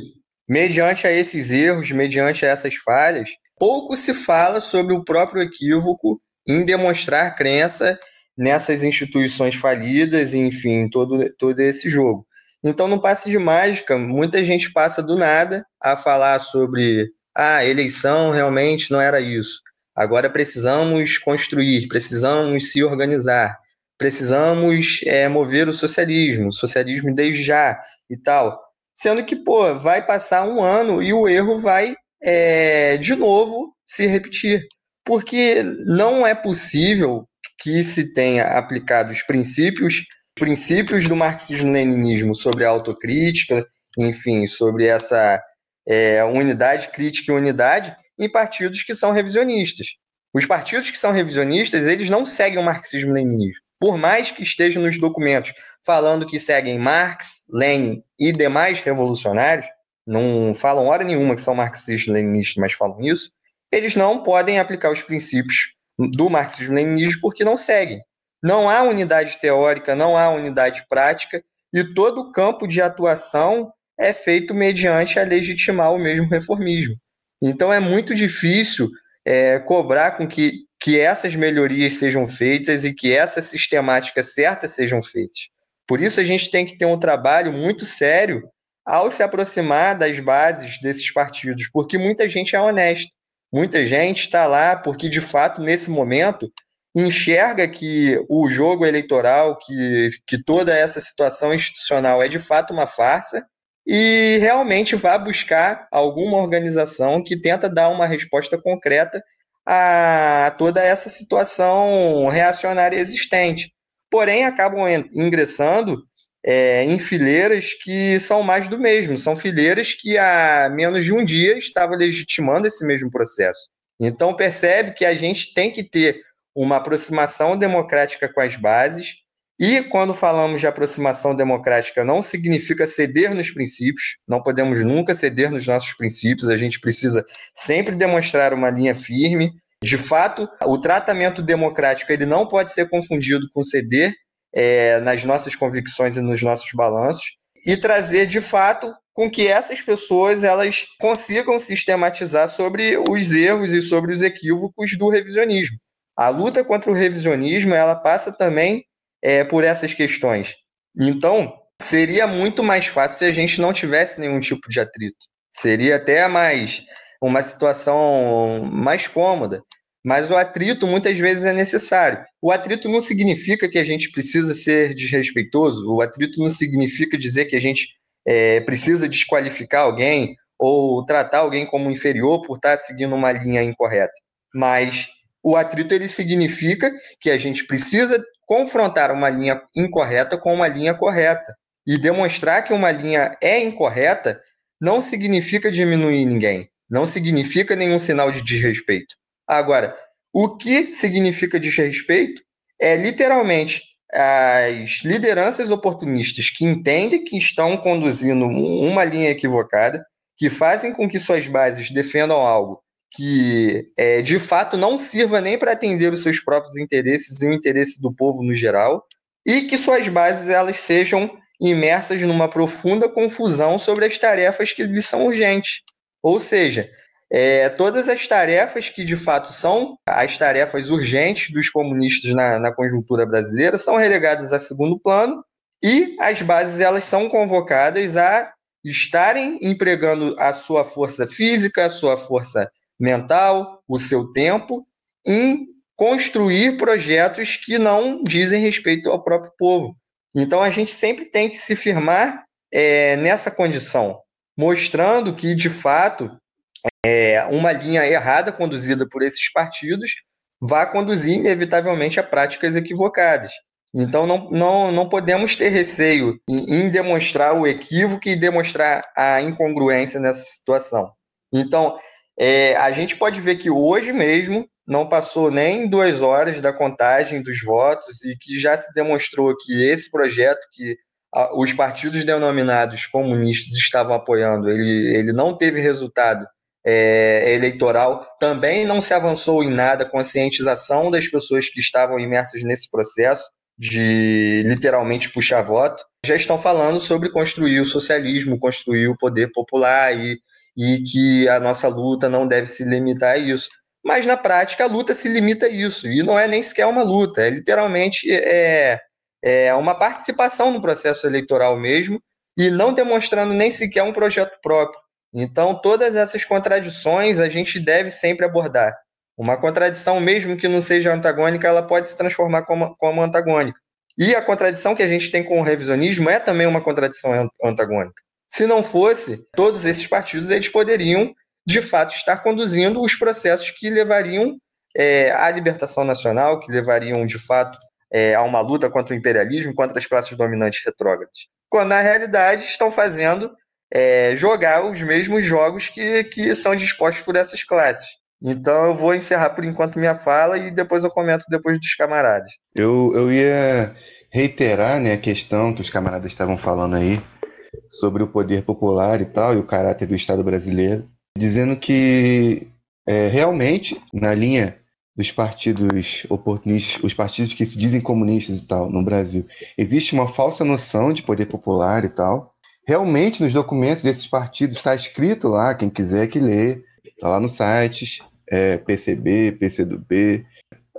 S1: mediante a esses erros, mediante a essas falhas, pouco se fala sobre o próprio equívoco em demonstrar crença nessas instituições falidas, enfim, todo, todo esse jogo. Então, no passe de mágica, muita gente passa do nada a falar sobre ah, eleição realmente não era isso. Agora precisamos construir, precisamos se organizar, precisamos é, mover o socialismo, socialismo desde já e tal. Sendo que, pô, vai passar um ano e o erro vai é, de novo se repetir. Porque não é possível que se tenha aplicado os princípios, princípios do marxismo-leninismo sobre a autocrítica, enfim, sobre essa é, unidade crítica e unidade em partidos que são revisionistas. Os partidos que são revisionistas, eles não seguem o marxismo-leninismo. Por mais que estejam nos documentos falando que seguem Marx, Lenin e demais revolucionários, não falam hora nenhuma que são marxistas-leninistas, mas falam isso, eles não podem aplicar os princípios do marxismo-leninismo porque não seguem. Não há unidade teórica, não há unidade prática, e todo o campo de atuação é feito mediante a legitimar o mesmo reformismo. Então é muito difícil é, cobrar com que, que essas melhorias sejam feitas e que essas sistemáticas certas sejam feitas. Por isso a gente tem que ter um trabalho muito sério ao se aproximar das bases desses partidos, porque muita gente é honesta. Muita gente está lá porque, de fato, nesse momento, enxerga que o jogo eleitoral, que, que toda essa situação institucional é de fato uma farsa e realmente vá buscar alguma organização que tenta dar uma resposta concreta a toda essa situação reacionária existente. Porém, acabam ingressando é, em fileiras que são mais do mesmo, são fileiras que há menos de um dia estavam legitimando esse mesmo processo. Então, percebe que a gente tem que ter uma aproximação democrática com as bases, e quando falamos de aproximação democrática, não significa ceder nos princípios, não podemos nunca ceder nos nossos princípios, a gente precisa sempre demonstrar uma linha firme. De fato, o tratamento democrático ele não pode ser confundido com ceder é, nas nossas convicções e nos nossos balanços, e trazer de fato com que essas pessoas elas consigam sistematizar sobre os erros e sobre os equívocos do revisionismo. A luta contra o revisionismo ela passa também é, por essas questões. Então, seria muito mais fácil se a gente não tivesse nenhum tipo de atrito. Seria até mais uma situação mais cômoda. Mas o atrito muitas vezes é necessário. O atrito não significa que a gente precisa ser desrespeitoso, o atrito não significa dizer que a gente é, precisa desqualificar alguém ou tratar alguém como inferior por estar seguindo uma linha incorreta. Mas o atrito ele significa que a gente precisa confrontar uma linha incorreta com uma linha correta. E demonstrar que uma linha é incorreta não significa diminuir ninguém, não significa nenhum sinal de desrespeito. Agora, o que significa desrespeito é literalmente as lideranças oportunistas que entendem que estão conduzindo uma linha equivocada, que fazem com que suas bases defendam algo que é, de fato não sirva nem para atender os seus próprios interesses e o interesse do povo no geral, e que suas bases elas sejam imersas numa profunda confusão sobre as tarefas que lhes são urgentes. Ou seja, é, todas as tarefas que de fato são as tarefas urgentes dos comunistas na, na conjuntura brasileira são relegadas a segundo plano e as bases elas são convocadas a estarem empregando a sua força física, a sua força mental, o seu tempo em construir projetos que não dizem respeito ao próprio povo. Então a gente sempre tem que se firmar é, nessa condição, mostrando que, de fato, é, uma linha errada conduzida por esses partidos vai conduzir inevitavelmente a práticas equivocadas. Então não, não, não podemos ter receio em, em demonstrar o equívoco e demonstrar a incongruência nessa situação. Então, é, a gente pode ver que hoje mesmo não passou nem duas horas da contagem dos votos e que já se demonstrou que esse projeto que a, os partidos denominados comunistas estavam apoiando, ele, ele não teve resultado é, eleitoral, também não se avançou em nada conscientização das pessoas que estavam imersas nesse processo de literalmente puxar voto, já estão falando sobre construir o socialismo, construir o poder popular e, e que a nossa luta não deve se limitar a isso. Mas na prática a luta se limita a isso, e não é nem sequer uma luta, é literalmente é, é uma participação no processo eleitoral mesmo, e não demonstrando nem sequer um projeto próprio. Então, todas essas contradições a gente deve sempre abordar. Uma contradição, mesmo que não seja antagônica, ela pode se transformar como, como antagônica. E a contradição que a gente tem com o revisionismo é também uma contradição antagônica. Se não fosse, todos esses partidos eles poderiam, de fato, estar conduzindo os processos que levariam é, à libertação nacional, que levariam, de fato, é, a uma luta contra o imperialismo, contra as classes dominantes retrógradas. Quando, na realidade, estão fazendo é, jogar os mesmos jogos que, que são dispostos por essas classes. Então eu vou encerrar por enquanto minha fala e depois eu comento depois dos camaradas.
S4: Eu, eu ia reiterar né, a questão que os camaradas estavam falando aí sobre o poder popular e tal, e o caráter do Estado brasileiro, dizendo que é, realmente, na linha dos partidos oportunistas, os partidos que se dizem comunistas e tal, no Brasil, existe uma falsa noção de poder popular e tal. Realmente, nos documentos desses partidos está escrito lá, quem quiser que lê, está lá nos sites, é, PCB, PCdoB,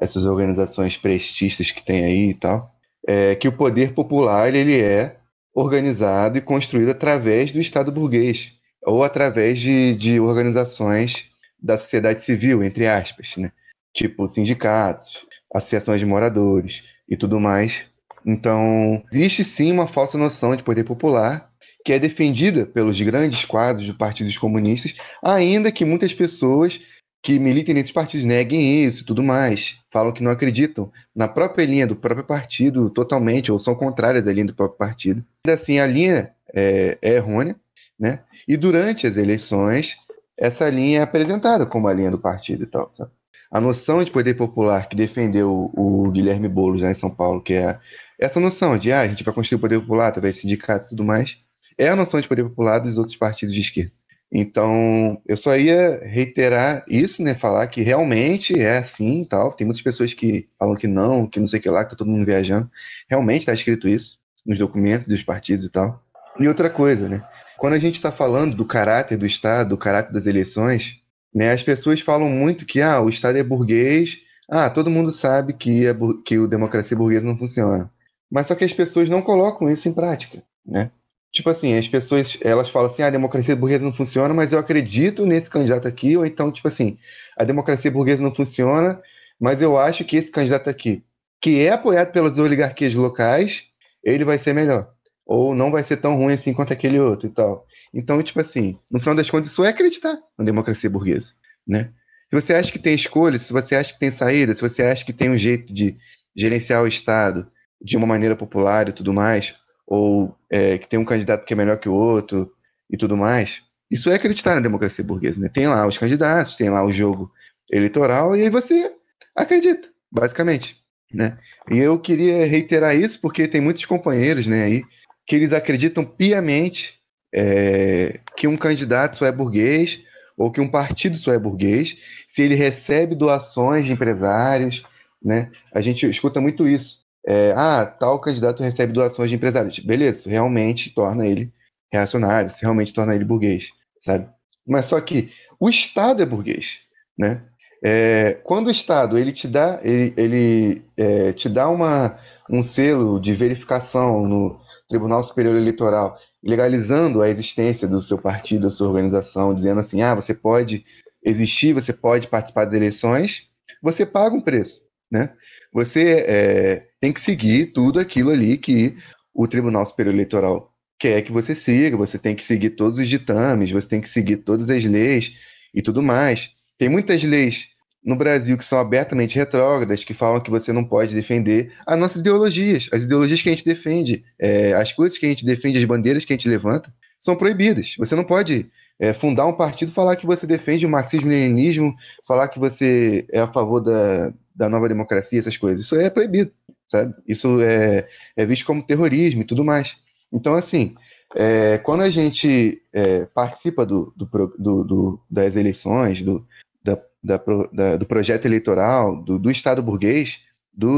S4: essas organizações prestistas que tem aí e tal, é, que o poder popular ele é organizado e construído através do Estado burguês ou através de, de organizações da sociedade civil, entre aspas, né? tipo sindicatos, associações de moradores e tudo mais. Então, existe sim uma falsa noção de poder popular que é defendida pelos grandes quadros dos partidos comunistas, ainda que muitas pessoas que militem nesses partidos neguem isso e tudo mais. Falam que não acreditam na própria linha do próprio partido totalmente, ou são contrárias à linha do próprio partido. Ainda assim, a linha é, é errônea, né? E durante as eleições, essa linha é apresentada como a linha do partido e tal, sabe? A noção de poder popular que defendeu o Guilherme Boulos né, em São Paulo, que é essa noção de ah, a gente vai construir o poder popular através de sindicatos e tudo mais, é a noção de poder popular dos outros partidos de esquerda. Então, eu só ia reiterar isso, né? Falar que realmente é assim e tal. Tem muitas pessoas que falam que não, que não sei o que lá, que tá todo mundo viajando. Realmente está escrito isso nos documentos dos partidos e tal. E outra coisa, né? Quando a gente está falando do caráter do Estado, do caráter das eleições, né? As pessoas falam muito que ah, o Estado é burguês. Ah, todo mundo sabe que, é, que o democracia burguesa não funciona. Mas só que as pessoas não colocam isso em prática, né? Tipo assim, as pessoas, elas falam assim, ah, a democracia burguesa não funciona, mas eu acredito nesse candidato aqui, ou então, tipo assim, a democracia burguesa não funciona, mas eu acho que esse candidato aqui, que é apoiado pelas oligarquias locais, ele vai ser melhor. Ou não vai ser tão ruim assim quanto aquele outro e tal. Então, tipo assim, no final das contas, isso é acreditar na democracia burguesa, né? Se você acha que tem escolha, se você acha que tem saída, se você acha que tem um jeito de gerenciar o Estado de uma maneira popular e tudo mais, ou é, que tem um candidato que é melhor que o outro e tudo mais. Isso é acreditar na democracia burguesa, né? Tem lá os candidatos, tem lá o jogo eleitoral e aí você acredita, basicamente, né? E eu queria reiterar isso porque tem muitos companheiros, né, aí que eles acreditam piamente é, que um candidato só é burguês ou que um partido só é burguês se ele recebe doações de empresários, né? A gente escuta muito isso é, ah, tal candidato recebe doações de empresários. Beleza, isso realmente torna ele reacionário, isso realmente torna ele burguês, sabe? Mas só que o Estado é burguês, né? É, quando o Estado ele te dá, ele, ele é, te dá uma, um selo de verificação no Tribunal Superior Eleitoral, legalizando a existência do seu partido, da sua organização, dizendo assim, ah, você pode existir, você pode participar das eleições, você paga um preço, né? Você é, tem que seguir tudo aquilo ali que o Tribunal Superior Eleitoral quer que você siga, você tem que seguir todos os ditames, você tem que seguir todas as leis e tudo mais. Tem muitas leis no Brasil que são abertamente retrógradas, que falam que você não pode defender as nossas ideologias, as ideologias que a gente defende, é, as coisas que a gente defende, as bandeiras que a gente levanta, são proibidas. Você não pode é, fundar um partido falar que você defende o marxismo-leninismo, falar que você é a favor da, da nova democracia, essas coisas. Isso é proibido, sabe? Isso é, é visto como terrorismo e tudo mais. Então, assim, é, quando a gente é, participa do, do, do, das eleições, do, da, da, da, do projeto eleitoral, do, do Estado burguês,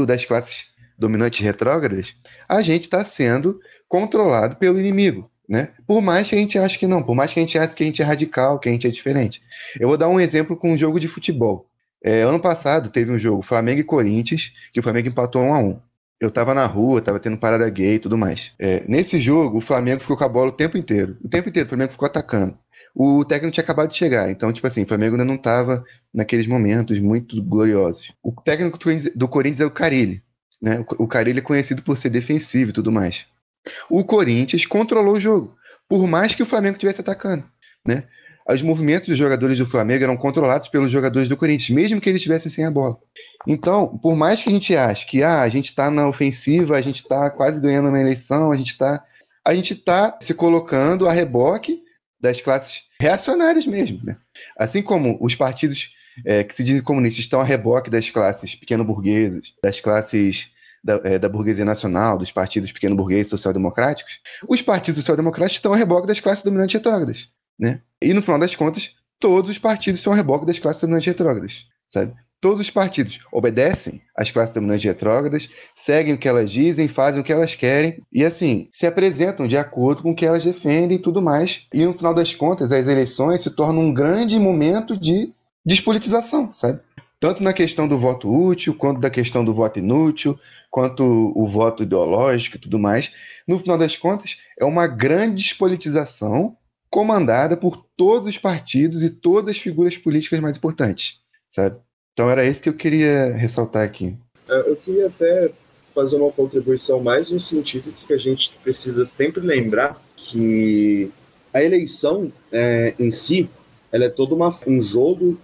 S4: das classes dominantes retrógradas, a gente está sendo controlado pelo inimigo. Né? Por mais que a gente ache que não, por mais que a gente ache que a gente é radical, que a gente é diferente. Eu vou dar um exemplo com um jogo de futebol. É, ano passado teve um jogo Flamengo e Corinthians, que o Flamengo empatou 1 a 1 eu tava na rua, tava tendo parada gay e tudo mais. É, nesse jogo, o Flamengo ficou com a bola o tempo inteiro. O tempo inteiro, o Flamengo ficou atacando. O técnico tinha acabado de chegar, então, tipo assim, o Flamengo ainda não tava naqueles momentos muito gloriosos. O técnico do Corinthians é o Carilli, né? O Carilli é conhecido por ser defensivo e tudo mais. O Corinthians controlou o jogo, por mais que o Flamengo estivesse atacando, né? Os movimentos dos jogadores do Flamengo eram controlados pelos jogadores do Corinthians, mesmo que eles estivessem sem a bola. Então, por mais que a gente ache que ah, a gente está na ofensiva, a gente está quase ganhando uma eleição, a gente está a gente está se colocando a reboque das classes reacionárias mesmo. Né? Assim como os partidos é, que se dizem comunistas estão a reboque das classes pequeno-burguesas, das classes da, é, da, burguesia nacional, dos partidos pequeno-burgueses social-democráticos, os partidos social-democráticos estão a reboque das classes dominantes retrógradas. Né? E no final das contas, todos os partidos são reboque das classes dominantes retrógradas. Sabe? Todos os partidos obedecem às classes dominantes retrógradas, seguem o que elas dizem, fazem o que elas querem e, assim, se apresentam de acordo com o que elas defendem e tudo mais. E, no final das contas, as eleições se tornam um grande momento de despolitização, sabe? Tanto na questão do voto útil, quanto da questão do voto inútil, quanto o voto ideológico e tudo mais. No final das contas, é uma grande despolitização comandada por todos os partidos e todas as figuras políticas mais importantes, sabe? Então era isso que eu queria ressaltar aqui.
S5: É, eu queria até fazer uma contribuição mais no sentido que a gente precisa sempre lembrar que a eleição é, em si ela é todo uma, um jogo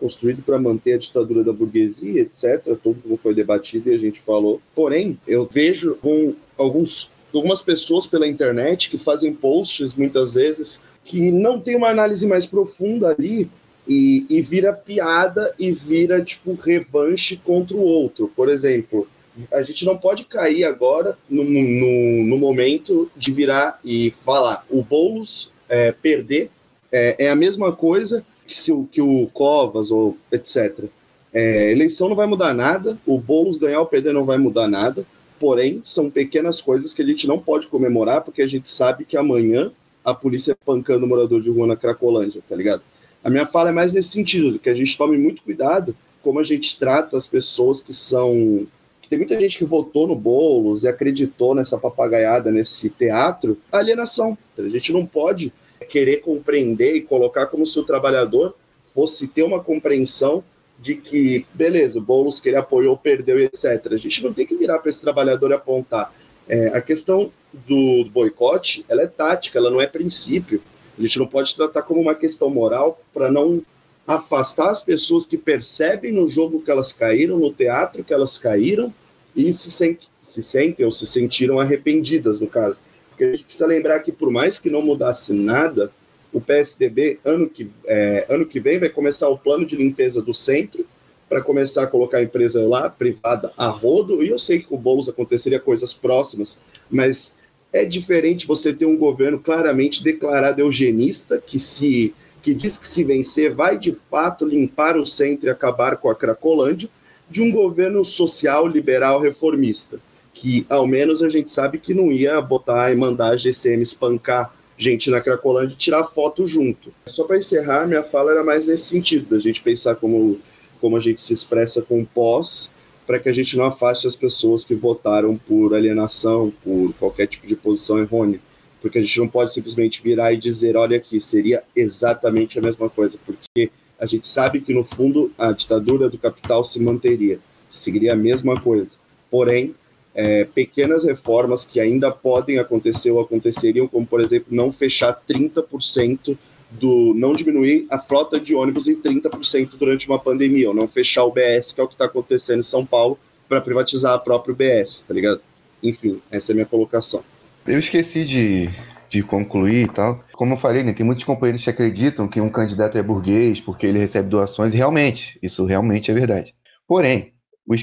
S5: construído para manter a ditadura da burguesia, etc. Tudo como foi debatido e a gente falou. Porém, eu vejo com alguns, algumas pessoas pela internet que fazem posts muitas vezes que não tem uma análise mais profunda ali e, e vira piada e vira, tipo, revanche contra o outro. Por exemplo, a gente não pode cair agora no, no, no momento de virar e falar o Boulos é, perder é, é, a mesma coisa que, se, que o Covas ou etc. É, eleição não vai mudar nada, o Boulos ganhar ou perder não vai mudar nada, porém, são pequenas coisas que a gente não pode comemorar, porque a gente sabe que amanhã a polícia é pancando o morador de rua na Cracolândia, tá ligado? A minha fala é mais nesse sentido, que a gente tome muito cuidado como a gente trata as pessoas que são. Tem muita gente que votou no Boulos e acreditou nessa papagaiada, nesse teatro, alienação. A gente não pode querer compreender e colocar como se o trabalhador fosse ter uma compreensão de que, beleza, o Boulos que ele apoiou perdeu etc. A gente não tem que virar para esse trabalhador e apontar. É, a questão do boicote, ela é tática, ela não é princípio. A gente não pode tratar como uma questão moral para não afastar as pessoas que percebem no jogo que elas caíram, no teatro que elas caíram e se, sent se sentem ou se sentiram arrependidas, no caso. Porque a gente precisa lembrar que, por mais que não mudasse nada, o PSDB, ano que, é, ano que vem, vai começar o plano de limpeza do centro para começar a colocar a empresa lá, privada, a rodo. E eu sei que com o Boulos aconteceria coisas próximas, mas é diferente você ter um governo claramente declarado eugenista, que se que diz que se vencer vai de fato limpar o centro e acabar com a Cracolândia, de um governo social, liberal, reformista, que ao menos a gente sabe que não ia botar e mandar a GCM espancar gente na Cracolândia tirar foto junto. Só para encerrar, minha fala era mais nesse sentido, da gente pensar como, como a gente se expressa com pós para que a gente não afaste as pessoas que votaram por alienação, por qualquer tipo de posição errônea. Porque a gente não pode simplesmente virar e dizer, olha aqui, seria exatamente a mesma coisa, porque a gente sabe que no fundo a ditadura do capital se manteria, seguiria a mesma coisa. Porém, é, pequenas reformas que ainda podem acontecer ou aconteceriam, como por exemplo, não fechar 30% do não diminuir a frota de ônibus em 30% durante uma pandemia, ou não fechar o BS, que é o que está acontecendo em São Paulo, para privatizar a própria BS, tá ligado? Enfim, essa é a minha colocação.
S4: Eu esqueci de, de concluir e tal. Como eu falei, né, tem muitos companheiros que acreditam que um candidato é burguês porque ele recebe doações, e realmente, isso realmente é verdade. Porém,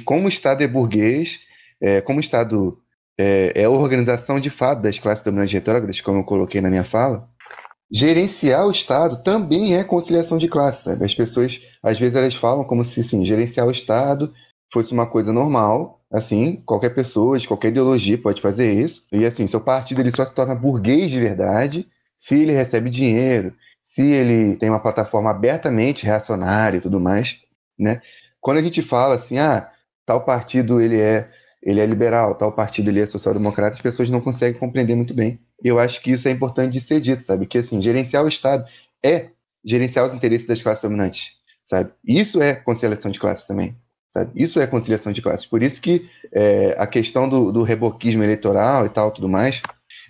S4: como o Estado é burguês, é, como o Estado é, é a organização de fato das classes dominantes retrógradas, como eu coloquei na minha fala, gerenciar o Estado também é conciliação de classe, sabe? As pessoas, às vezes, elas falam como se, sim, gerenciar o Estado fosse uma coisa normal, assim, qualquer pessoa, de qualquer ideologia pode fazer isso, e assim, seu partido ele só se torna burguês de verdade se ele recebe dinheiro, se ele tem uma plataforma abertamente reacionária e tudo mais, né? Quando a gente fala assim, ah, tal partido ele é ele é liberal, tal partido ele é social-democrata, as pessoas não conseguem compreender muito bem. E eu acho que isso é importante de ser dito, sabe? Que assim, gerenciar o Estado é gerenciar os interesses das classes dominantes, sabe? Isso é conciliação de classes também, sabe? Isso é conciliação de classes. Por isso que é, a questão do, do reboquismo eleitoral e tal, tudo mais,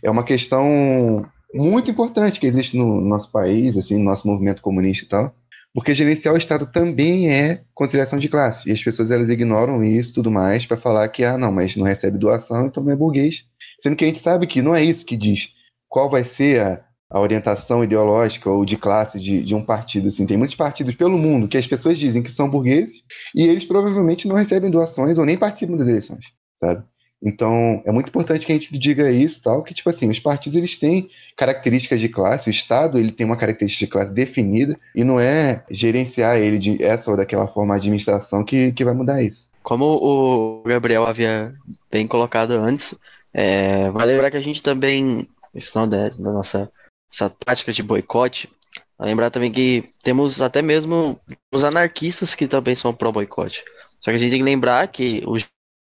S4: é uma questão muito importante que existe no nosso país, assim, no nosso movimento comunista e tal, porque gerenciar o Estado também é conciliação de classe. E as pessoas elas ignoram isso tudo mais para falar que, ah, não, mas não recebe doação, então não é burguês. Sendo que a gente sabe que não é isso que diz qual vai ser a, a orientação ideológica ou de classe de, de um partido. Assim. Tem muitos partidos pelo mundo que as pessoas dizem que são burgueses e eles provavelmente não recebem doações ou nem participam das eleições, sabe? Então, é muito importante que a gente diga isso, tal, que tipo assim, os partidos eles têm características de classe, o Estado ele tem uma característica de classe definida e não é gerenciar ele de essa ou daquela forma a administração que, que vai mudar isso.
S6: Como o Gabriel havia bem colocado antes, é, vale lembrar que a gente também, questão da, da nossa essa tática de boicote, lembrar também que temos até mesmo os anarquistas que também são pró-boicote. Só que a gente tem que lembrar que o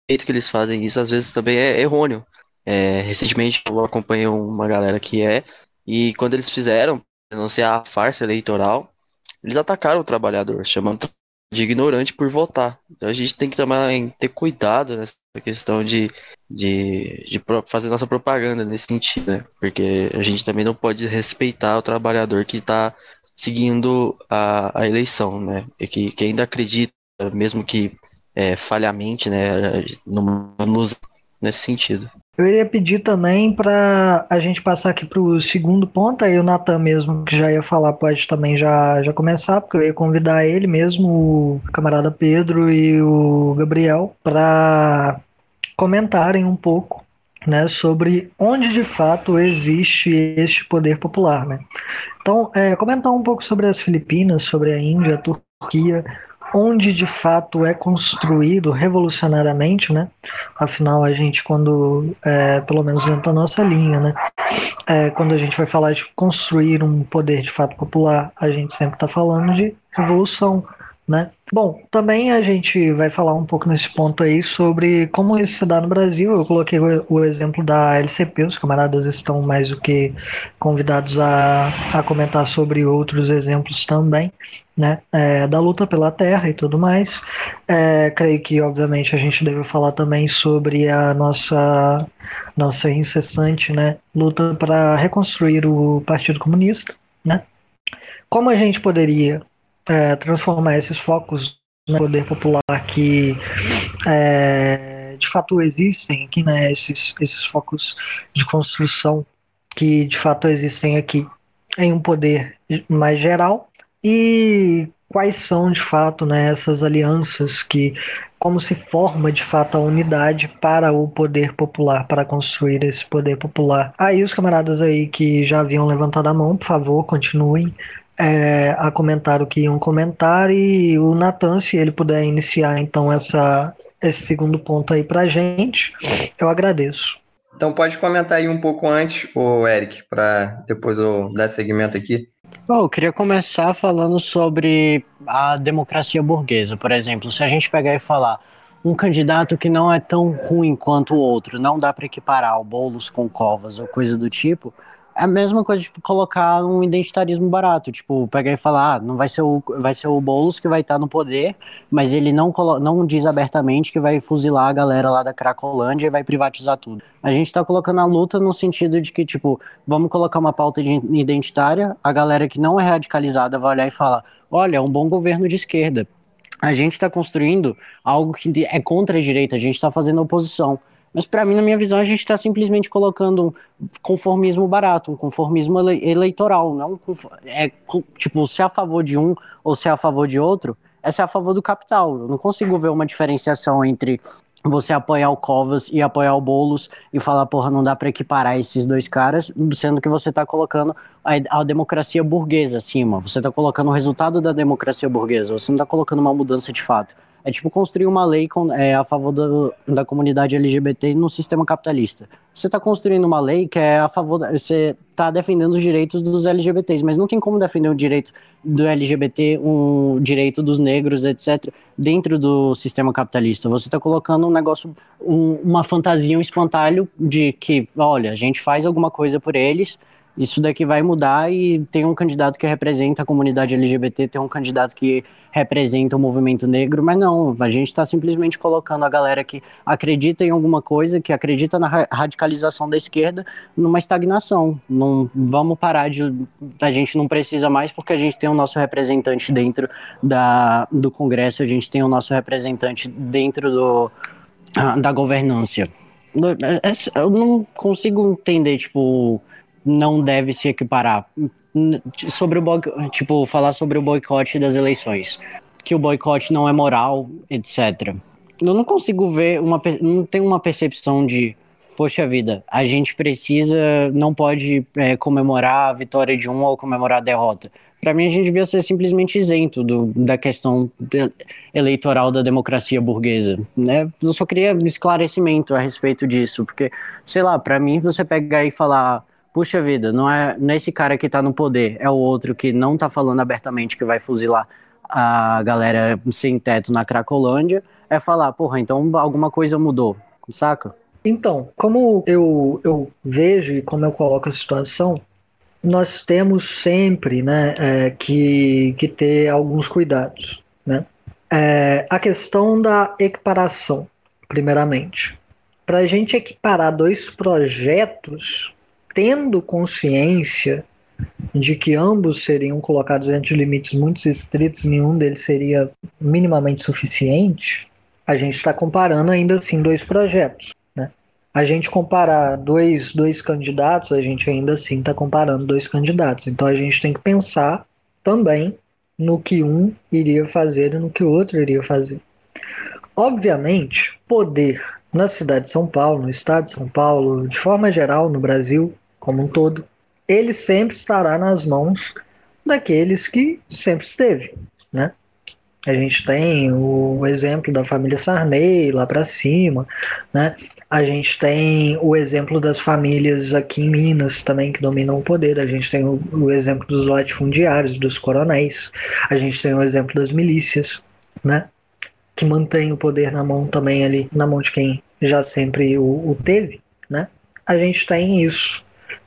S6: jeito que eles fazem isso às vezes também é errôneo. É, recentemente eu acompanhei uma galera que é, e quando eles fizeram denunciar a farsa eleitoral, eles atacaram o trabalhador, chamando de ignorante por votar. Então a gente tem que também ter cuidado nessa questão de, de, de fazer nossa propaganda nesse sentido, né? Porque a gente também não pode respeitar o trabalhador que está seguindo a, a eleição, né? E que, que ainda acredita, mesmo que é, falhamente, né, numa luz nesse sentido.
S3: Eu iria pedir também para a gente passar aqui para o segundo ponto, aí o Natan mesmo, que já ia falar, pode também já, já começar, porque eu ia convidar ele mesmo, o camarada Pedro e o Gabriel, para comentarem um pouco né, sobre onde de fato existe este poder popular. Né? Então, é, comentar um pouco sobre as Filipinas, sobre a Índia, a Turquia, onde de fato é construído revolucionariamente, né? Afinal, a gente, quando, é, pelo menos dentro da nossa linha, né? É, quando a gente vai falar de construir um poder de fato popular, a gente sempre está falando de revolução, né? Bom, também a gente vai falar um pouco nesse ponto aí sobre como isso se dá no Brasil. Eu coloquei o, exemplo da LCP, os camaradas estão mais do que convidados a, a comentar sobre outros exemplos também, né? É, da luta pela terra e tudo mais. É, creio que, obviamente, a gente deve falar também sobre a nossa, nossa incessante né, luta para reconstruir o Partido Comunista, né? Como a gente poderia é, transformar esses focos no poder popular que é, de fato existem aqui, né, esses, esses focos de construção que de fato existem aqui em um poder mais geral. E quais são de fato né, essas alianças que como se forma de fato a unidade para o poder popular, para construir esse poder popular. Aí os camaradas aí que já haviam levantado a mão, por favor, continuem é, a comentar o que iam comentar e o Natan, se ele puder iniciar então essa, esse segundo ponto aí para gente, eu agradeço.
S1: Então pode comentar aí um pouco antes, o Eric, para depois eu dar seguimento aqui.
S7: Bom, eu queria começar falando sobre a democracia burguesa, por exemplo. Se a gente pegar e falar um candidato que não é tão ruim quanto o outro, não dá para equiparar o Boulos com Covas ou coisa do tipo, a mesma coisa, tipo, colocar um identitarismo barato, tipo, pegar e falar, ah, não vai ser o, vai ser o Boulos que vai estar no poder, mas ele não, não diz abertamente que vai fuzilar a galera lá da Cracolândia e vai privatizar tudo. A gente tá colocando a luta no sentido de que, tipo, vamos colocar uma pauta identitária, a galera que não é radicalizada vai olhar e falar, olha, é um bom governo de esquerda. A gente está construindo algo que é contra a direita, a gente está fazendo oposição. Mas para mim, na minha visão, a gente está simplesmente colocando um conformismo barato, um conformismo ele eleitoral, não é tipo se é a favor de um ou se é a favor de outro, é ser a favor do capital. Eu não consigo ver uma diferenciação entre você apoiar o Covas e apoiar o Boulos e falar, porra, não dá para equiparar esses dois caras, sendo que você está colocando a, a, democracia burguesa acima. Você está colocando o resultado da democracia burguesa. Você não está colocando uma mudança de fato. É tipo construir uma lei com, é, a favor do, da comunidade LGBT no sistema capitalista. Você está construindo uma lei que é a favor. Da, você está defendendo os direitos dos LGBTs, mas não tem como defender o direito do LGBT, um direito dos negros, etc., dentro do sistema capitalista. Você está colocando um negócio, um, uma fantasia, um espantalho de que, olha, a gente faz alguma coisa por eles isso daqui vai mudar e tem um candidato que representa a comunidade LGBT, tem um candidato que representa o movimento negro, mas não, a gente está simplesmente colocando a galera que acredita em alguma coisa, que acredita na radicalização da esquerda, numa estagnação. Não vamos parar de. A gente não precisa mais porque a gente tem o nosso representante dentro da, do Congresso, a gente tem o nosso representante dentro do, da governância. Eu não consigo entender, tipo não deve se equiparar. Sobre o tipo, falar sobre o boicote das eleições. Que o boicote não é moral, etc. Eu não consigo ver uma. Não tem uma percepção de. Poxa vida, a gente precisa. Não pode é, comemorar a vitória de um ou comemorar a derrota. Para mim, a gente devia ser simplesmente isento do, da questão eleitoral da democracia burguesa. Né? Eu só queria esclarecimento a respeito disso, porque, sei lá, para mim, você pegar e falar puxa vida, não é nesse cara que tá no poder, é o outro que não tá falando abertamente que vai fuzilar a galera sem teto na Cracolândia, é falar, porra, então alguma coisa mudou, saca?
S3: Então, como eu, eu vejo e como eu coloco a situação, nós temos sempre né, é, que, que ter alguns cuidados. Né? É, a questão da equiparação, primeiramente. Para a gente equiparar dois projetos, tendo consciência de que ambos seriam colocados dentro de limites muito estritos, nenhum deles seria minimamente suficiente, a gente está comparando ainda assim dois projetos. Né? A gente comparar dois, dois candidatos, a gente ainda assim está comparando dois candidatos. Então a gente tem que pensar também no que um iria fazer e no que o outro iria fazer. Obviamente, poder na cidade de São Paulo, no estado de São Paulo, de forma geral no Brasil, como um todo, ele sempre estará nas mãos daqueles que sempre esteve, né? A gente tem o exemplo da família Sarney lá para cima, né? A gente tem o exemplo das famílias aqui em Minas também que dominam o poder. A gente tem o, o exemplo dos latifundiários, dos coronéis. A gente tem o exemplo das milícias, né? Que mantém o poder na mão também ali, na mão de quem já sempre o, o teve, né? A gente tem isso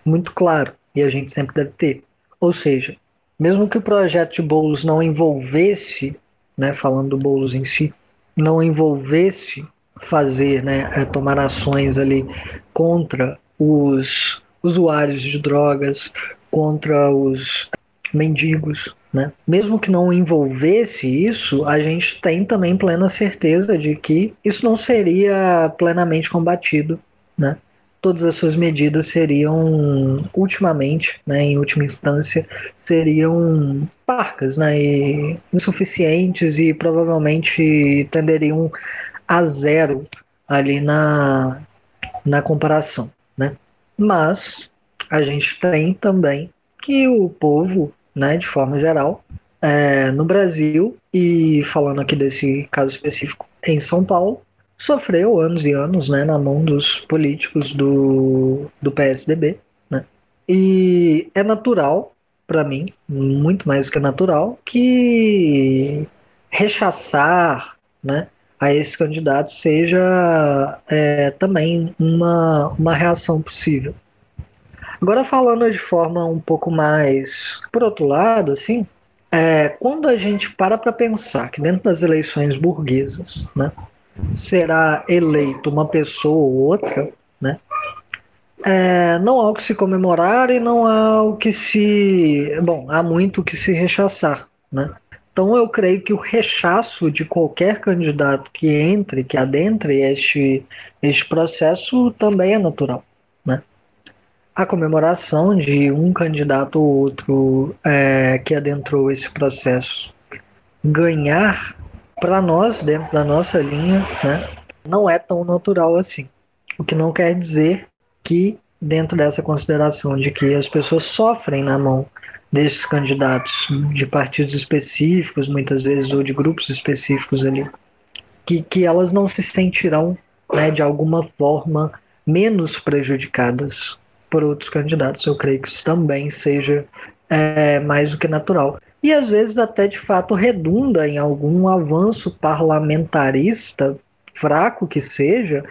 S3: muito claro e a gente sempre deve ter. Ou seja, mesmo que o projeto de Boulos não envolvesse, né, falando do Boulos em si, não envolvesse fazer, né, é, tomar ações ali contra os usuários de drogas, contra os mendigos, né? Mesmo que não envolvesse isso, a gente tem também plena certeza de que isso não seria plenamente combatido, né? Todas as suas medidas seriam, ultimamente, né, em última instância, seriam parcas, né, e insuficientes e provavelmente tenderiam a zero ali na, na comparação, né? Mas a gente tem também que o povo, né, de forma geral, é, no Brasil e falando aqui desse caso específico em São Paulo, sofreu anos e anos né, na mão dos políticos do, do PSDB. Né? E é natural, para mim, muito mais do que natural, que rechaçar né, a esse candidato seja é, também uma, uma reação possível. Agora falando de forma um pouco mais por outro lado, assim, é, quando a gente para para pensar que dentro das eleições burguesas, né, será eleito uma pessoa ou outra, né, é, não há o que se comemorar e não há o que se, bom, há muito o que se rechaçar, né? Então eu creio que o rechaço de qualquer candidato que entre, que adentre este, este processo também é natural. Né? A comemoração de um candidato ou outro é, que adentrou esse processo ganhar, para nós, dentro da nossa linha, né, não é tão natural assim. O que não quer dizer que, dentro dessa consideração de que as pessoas sofrem na mão desses candidatos de partidos específicos, muitas vezes, ou de grupos específicos ali, que, que elas não se sentirão, né, de alguma forma, menos prejudicadas por outros candidatos. Eu creio que isso também seja é, mais do que natural. E às vezes até de fato redunda em algum avanço parlamentarista, fraco que seja,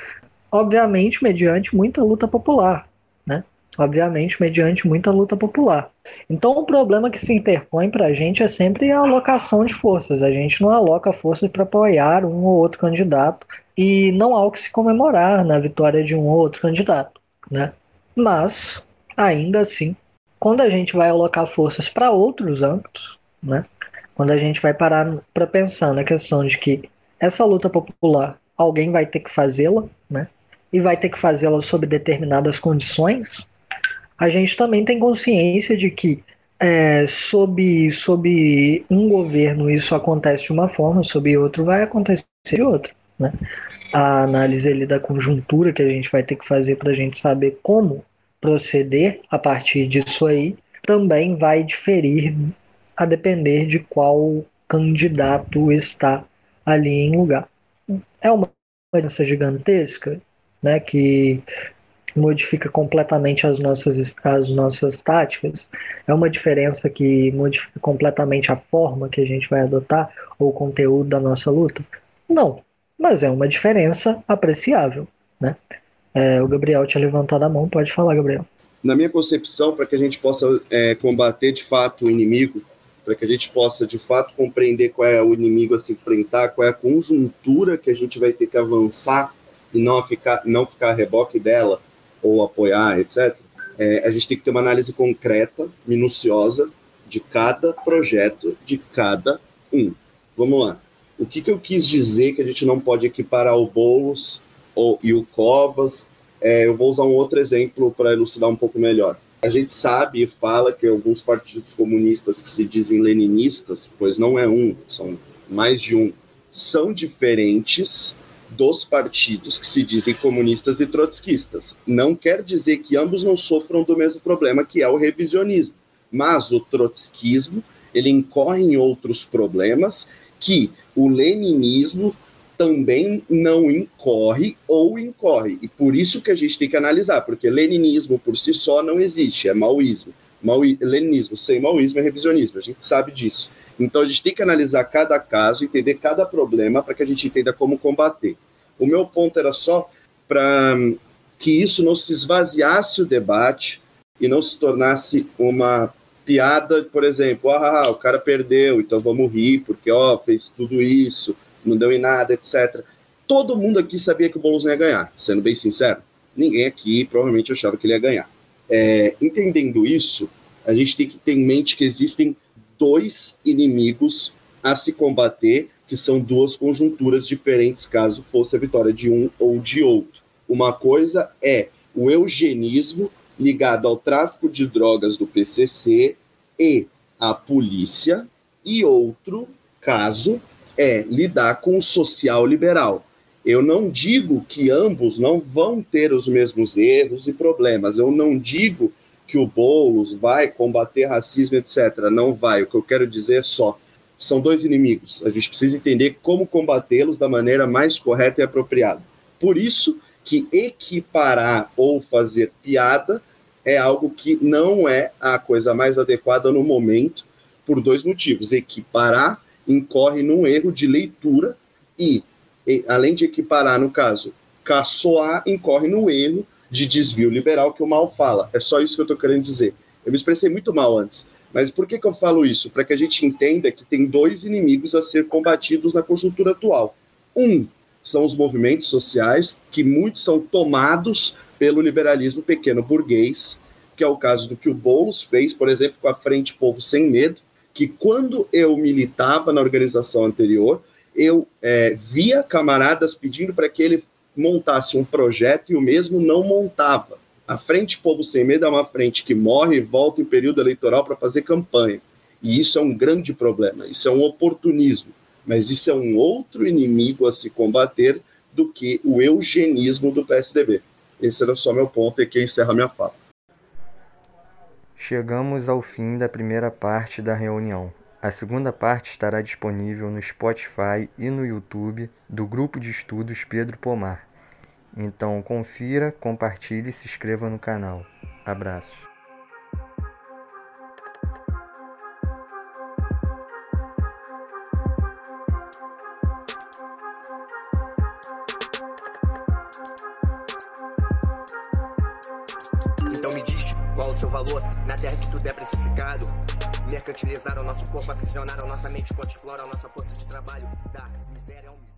S3: obviamente mediante muita luta popular, né? Obviamente mediante muita luta popular. Então, o problema que se interpõe para a gente é sempre a alocação de forças. A gente não aloca forças para apoiar um ou outro candidato e não há o que se comemorar na vitória de um ou outro candidato, né? Mas, ainda assim, quando a gente vai alocar forças para outros âmbitos, né? Quando a gente vai parar para pensar na questão de que essa luta popular, alguém vai ter que fazê-la, né? E vai ter que fazê-la sob determinadas condições, a gente também tem consciência de que é, sob, sob um governo isso acontece de uma forma, sob outro vai acontecer de outra. Né? A análise ali da conjuntura que a gente vai ter que fazer para a gente saber como proceder a partir disso aí também vai diferir a depender de qual candidato está ali em lugar. É uma diferença gigantesca, né, que modifica completamente as nossas, as nossas táticas, é uma diferença que modifica completamente a forma que a gente vai adotar ou o conteúdo da nossa luta? Não, mas é uma diferença apreciável, né? É, o Gabriel tinha levantado a mão, pode falar, Gabriel.
S5: Na minha concepção, para que a gente possa é, combater de fato o inimigo, para que a gente possa de fato compreender qual é o inimigo a se enfrentar, qual é a conjuntura que a gente vai ter que avançar e não ficar, não ficar a reboque dela, ou apoiar, etc., é, a gente tem que ter uma análise concreta, minuciosa, de cada projeto, de cada um. Vamos lá. O que, que eu quis dizer que a gente não pode equiparar o Boulos ou, e o Covas? É, eu vou usar um outro exemplo para elucidar um pouco melhor. A gente sabe e fala que alguns partidos comunistas que se dizem leninistas, pois não é um, são mais de um, são diferentes dos partidos que se dizem comunistas e trotskistas. Não quer dizer que ambos não sofram do mesmo problema, que é o revisionismo. Mas o trotskismo, ele incorre em outros problemas que o leninismo também não incorre ou incorre. E por isso que a gente tem que analisar, porque leninismo por si só não existe, é maoísmo. Maui, leninismo sem maoísmo é revisionismo, a gente sabe disso. Então a gente tem que analisar cada caso, entender cada problema para que a gente entenda como combater. O meu ponto era só para que isso não se esvaziasse o debate e não se tornasse uma piada, por exemplo, ah, o cara perdeu, então vamos rir, porque ó, fez tudo isso, não deu em nada, etc. Todo mundo aqui sabia que o Boulos ia ganhar, sendo bem sincero. Ninguém aqui provavelmente achava que ele ia ganhar. É, entendendo isso, a gente tem que ter em mente que existem dois inimigos a se combater, que são duas conjunturas diferentes, caso fosse a vitória de um ou de outro. Uma coisa é o eugenismo ligado ao tráfico de drogas do PCC e à polícia, e outro caso é lidar com o social liberal. Eu não digo que ambos não vão ter os mesmos erros e problemas. Eu não digo que o Boulos vai combater racismo, etc. Não vai. O que eu quero dizer é só: são dois inimigos. A gente precisa entender como combatê-los da maneira mais correta e apropriada. Por isso que equiparar ou fazer piada é algo que não é a coisa mais adequada no momento, por dois motivos. Equiparar incorre num erro de leitura e, além de equiparar, no caso, caçoar, incorre no erro de desvio liberal que o mal fala. É só isso que eu estou querendo dizer. Eu me expressei muito mal antes. Mas por que, que eu falo isso? Para que a gente entenda que tem dois inimigos a ser combatidos na conjuntura atual. Um são os movimentos sociais, que muitos são tomados pelo liberalismo pequeno burguês, que é o caso do que o Boulos fez, por exemplo, com a Frente Povo Sem Medo, que quando eu militava na organização anterior, eu é, via camaradas pedindo para que ele montasse um projeto e o mesmo não montava. A Frente Povo Sem Medo é uma frente que morre e volta em período eleitoral para fazer campanha. E isso é um grande problema, isso é um oportunismo. Mas isso é um outro inimigo a se combater do que o eugenismo do PSDB. Esse era só meu ponto e aqui encerra minha fala.
S1: Chegamos ao fim da primeira parte da reunião. A segunda parte estará disponível no Spotify e no YouTube do Grupo de Estudos Pedro Pomar. Então confira, compartilhe e se inscreva no canal. Abraços.
S8: Seu valor na terra que tudo é precificado. Mercantilizaram nosso corpo, aprisionaram nossa mente enquanto exploram nossa força de trabalho. Da miséria ao miséria.